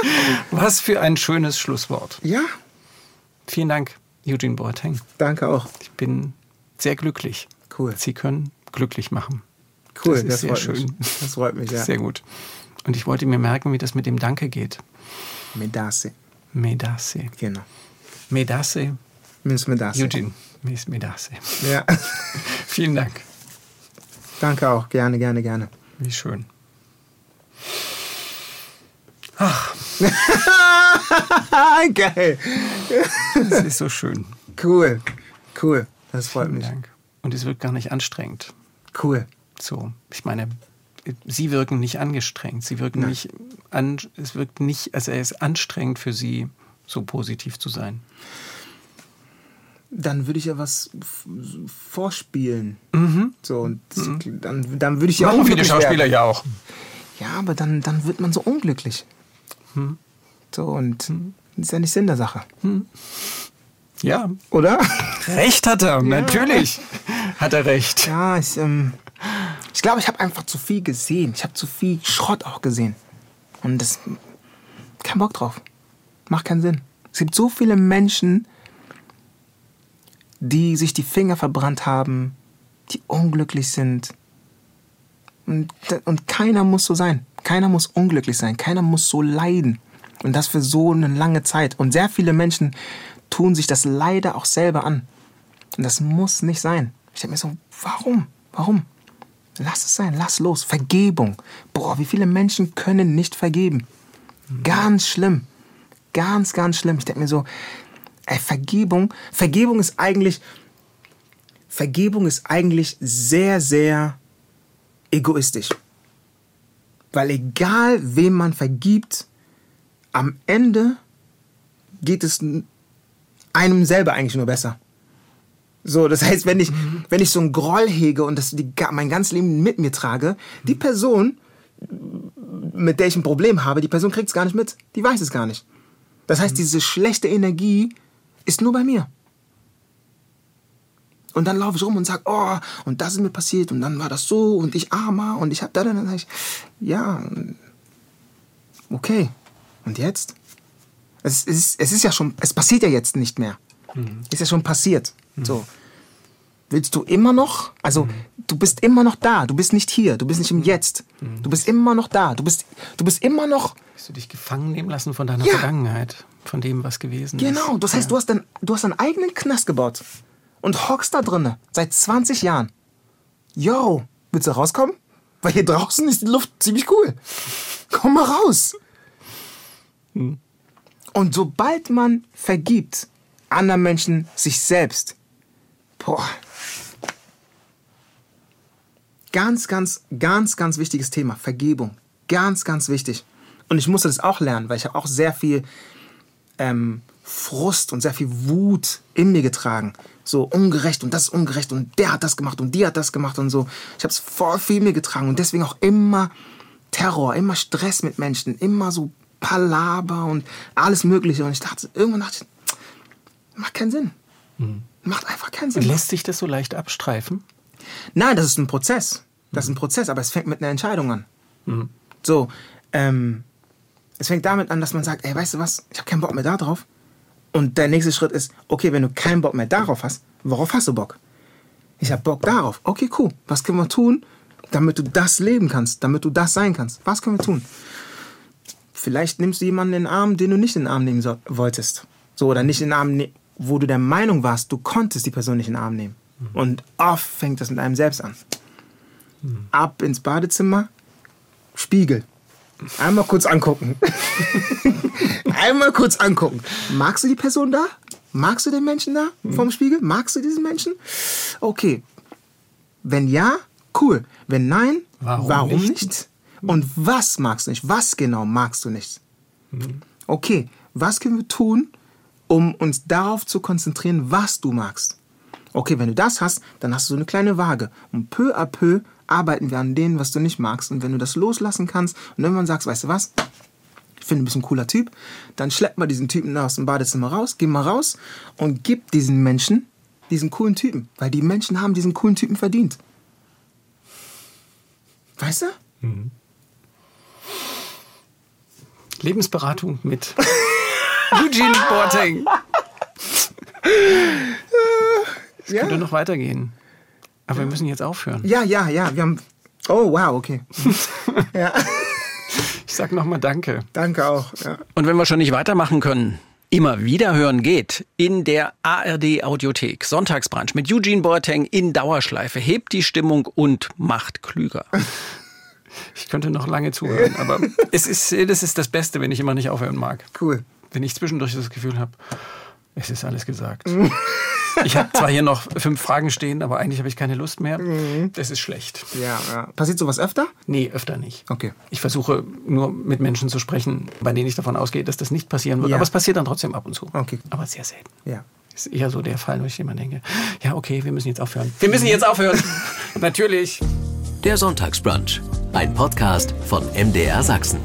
Was für ein schönes Schlusswort. Ja. Vielen Dank, Eugene Boateng. Danke auch. Ich bin sehr glücklich. Cool. Sie können glücklich machen. Cool, das ist das sehr freut schön. mich. Das freut mich, ja. Sehr gut. Und ich wollte mir merken, wie das mit dem Danke geht. Medase. Medase. Genau. Medase, Miss Medase. Eugene. Mis- Medase. Ja. Vielen Dank. Danke auch. Gerne, gerne, gerne. Wie schön. Geil. Es ist so schön. Cool. Cool. Das freut Vielen mich. Dank. Und es wird gar nicht anstrengend. Cool. So, ich meine, Sie wirken nicht angestrengt. Sie wirken Nein. nicht an, es wirkt nicht, also es ist anstrengend für Sie, so positiv zu sein. Dann würde ich ja was vorspielen. So, und dann, dann würde ich ja Mhm. Machen viele Schauspieler werden. ja auch. Ja, aber dann, dann wird man so unglücklich. Hm. So, und das ist ja nicht Sinn der Sache. Ja, Oder? recht hat er, natürlich hat er recht. Ja, ich, ähm, ich glaube, ich habe einfach zu viel gesehen. Ich habe zu viel Schrott auch gesehen. Und das. Kein Bock drauf. Macht keinen Sinn. Es gibt so viele Menschen, die sich die Finger verbrannt haben, die unglücklich sind. Und, und keiner muss so sein. Keiner muss unglücklich sein. Keiner muss so leiden. Und das für so eine lange Zeit. Und sehr viele Menschen tun sich das leider auch selber an. Und das muss nicht sein. Ich denke mir so, warum? Warum? Lass es sein, lass los. Vergebung. Boah, wie viele Menschen können nicht vergeben? Ganz schlimm. Ganz, ganz schlimm. Ich denke mir so, ey, Vergebung, Vergebung ist eigentlich, Vergebung ist eigentlich sehr, sehr egoistisch. Weil egal, wem man vergibt, am Ende geht es einem selber eigentlich nur besser. So, das heißt, wenn ich, mhm. wenn ich so einen Groll hege und das die, mein ganzes Leben mit mir trage, die Person, mit der ich ein Problem habe, die Person kriegt es gar nicht mit. Die weiß es gar nicht. Das heißt, mhm. diese schlechte Energie ist nur bei mir. Und dann laufe ich rum und sage, oh, und das ist mir passiert und dann war das so und ich armer und ich habe da dann, sage ich, ja, okay. Und jetzt? Es ist, es ist ja schon, es passiert ja jetzt nicht mehr. Mhm. Ist ja schon passiert. Mhm. So. Willst du immer noch? Also, mhm. du bist immer noch da. Du bist nicht hier. Du bist nicht im Jetzt. Mhm. Du bist immer noch da. Du bist, du bist immer noch. Hast du dich gefangen nehmen lassen von deiner ja. Vergangenheit? Von dem, was gewesen genau. ist? Genau. Das heißt, ja. du, hast dein, du hast deinen eigenen Knast gebaut. Und hockst da drinnen. Seit 20 Jahren. Yo, willst du rauskommen? Weil hier draußen ist die Luft ziemlich cool. Komm mal raus. Mhm. Und sobald man vergibt, anderen Menschen, sich selbst, boah, ganz, ganz, ganz, ganz wichtiges Thema, Vergebung. Ganz, ganz wichtig. Und ich musste das auch lernen, weil ich habe auch sehr viel ähm, Frust und sehr viel Wut in mir getragen. So ungerecht und das ist ungerecht und der hat das gemacht und die hat das gemacht und so. Ich habe es voll viel in mir getragen und deswegen auch immer Terror, immer Stress mit Menschen, immer so Palaber und alles Mögliche. Und ich dachte, irgendwann dachte ich, macht keinen Sinn. Mhm. Macht einfach keinen Sinn. Lässt sich das so leicht abstreifen? Nein, das ist ein Prozess. Das ist ein Prozess, aber es fängt mit einer Entscheidung an. Mhm. So, ähm, es fängt damit an, dass man sagt, ey, weißt du was, ich habe keinen Bock mehr darauf. Und der nächste Schritt ist, okay, wenn du keinen Bock mehr darauf hast, worauf hast du Bock? Ich habe Bock darauf. Okay, cool. Was können wir tun, damit du das leben kannst, damit du das sein kannst? Was können wir tun? Vielleicht nimmst du jemanden in den Arm, den du nicht in den Arm nehmen so wolltest. So, oder nicht in den Arm, ne wo du der Meinung warst, du konntest die Person nicht in den Arm nehmen. Mhm. Und oft fängt das mit einem selbst an. Mhm. Ab ins Badezimmer, Spiegel. Einmal kurz angucken. Einmal kurz angucken. Magst du die Person da? Magst du den Menschen da mhm. vom Spiegel? Magst du diesen Menschen? Okay. Wenn ja, cool. Wenn nein, warum, warum nicht? nicht? Und was magst du nicht? Was genau magst du nicht? Okay, was können wir tun, um uns darauf zu konzentrieren, was du magst? Okay, wenn du das hast, dann hast du so eine kleine Waage. Und peu à peu arbeiten wir an dem, was du nicht magst. Und wenn du das loslassen kannst und irgendwann sagst, weißt du was, ich finde, du bist ein cooler Typ, dann schlepp mal diesen Typen aus dem Badezimmer raus, geh mal raus und gib diesen Menschen diesen coolen Typen. Weil die Menschen haben diesen coolen Typen verdient. Weißt du? Mhm. Lebensberatung mit Eugene Boateng. Es ja. könnte noch weitergehen. Aber wir müssen jetzt aufhören. Ja, ja, ja. Wir haben. Oh, wow, okay. ja. Ich sag nochmal Danke. Danke auch. Ja. Und wenn wir schon nicht weitermachen können, immer wieder hören geht in der ARD Audiothek. Sonntagsbrunch mit Eugene Boateng in Dauerschleife. Hebt die Stimmung und macht klüger. Ich könnte noch lange zuhören, aber es ist, das ist das Beste, wenn ich immer nicht aufhören mag. Cool. Wenn ich zwischendurch das Gefühl habe, es ist alles gesagt. Ich habe zwar hier noch fünf Fragen stehen, aber eigentlich habe ich keine Lust mehr. Mhm. Das ist schlecht. Ja, ja. Passiert sowas öfter? Nee, öfter nicht. Okay. Ich versuche nur mit Menschen zu sprechen, bei denen ich davon ausgehe, dass das nicht passieren wird. Ja. Aber es passiert dann trotzdem ab und zu. Okay. Aber sehr selten. Ja. Ist eher so der Fall, wo ich immer denke, ja, okay, wir müssen jetzt aufhören. Wir müssen jetzt aufhören. Natürlich. Der Sonntagsbrunch, ein Podcast von MDR Sachsen.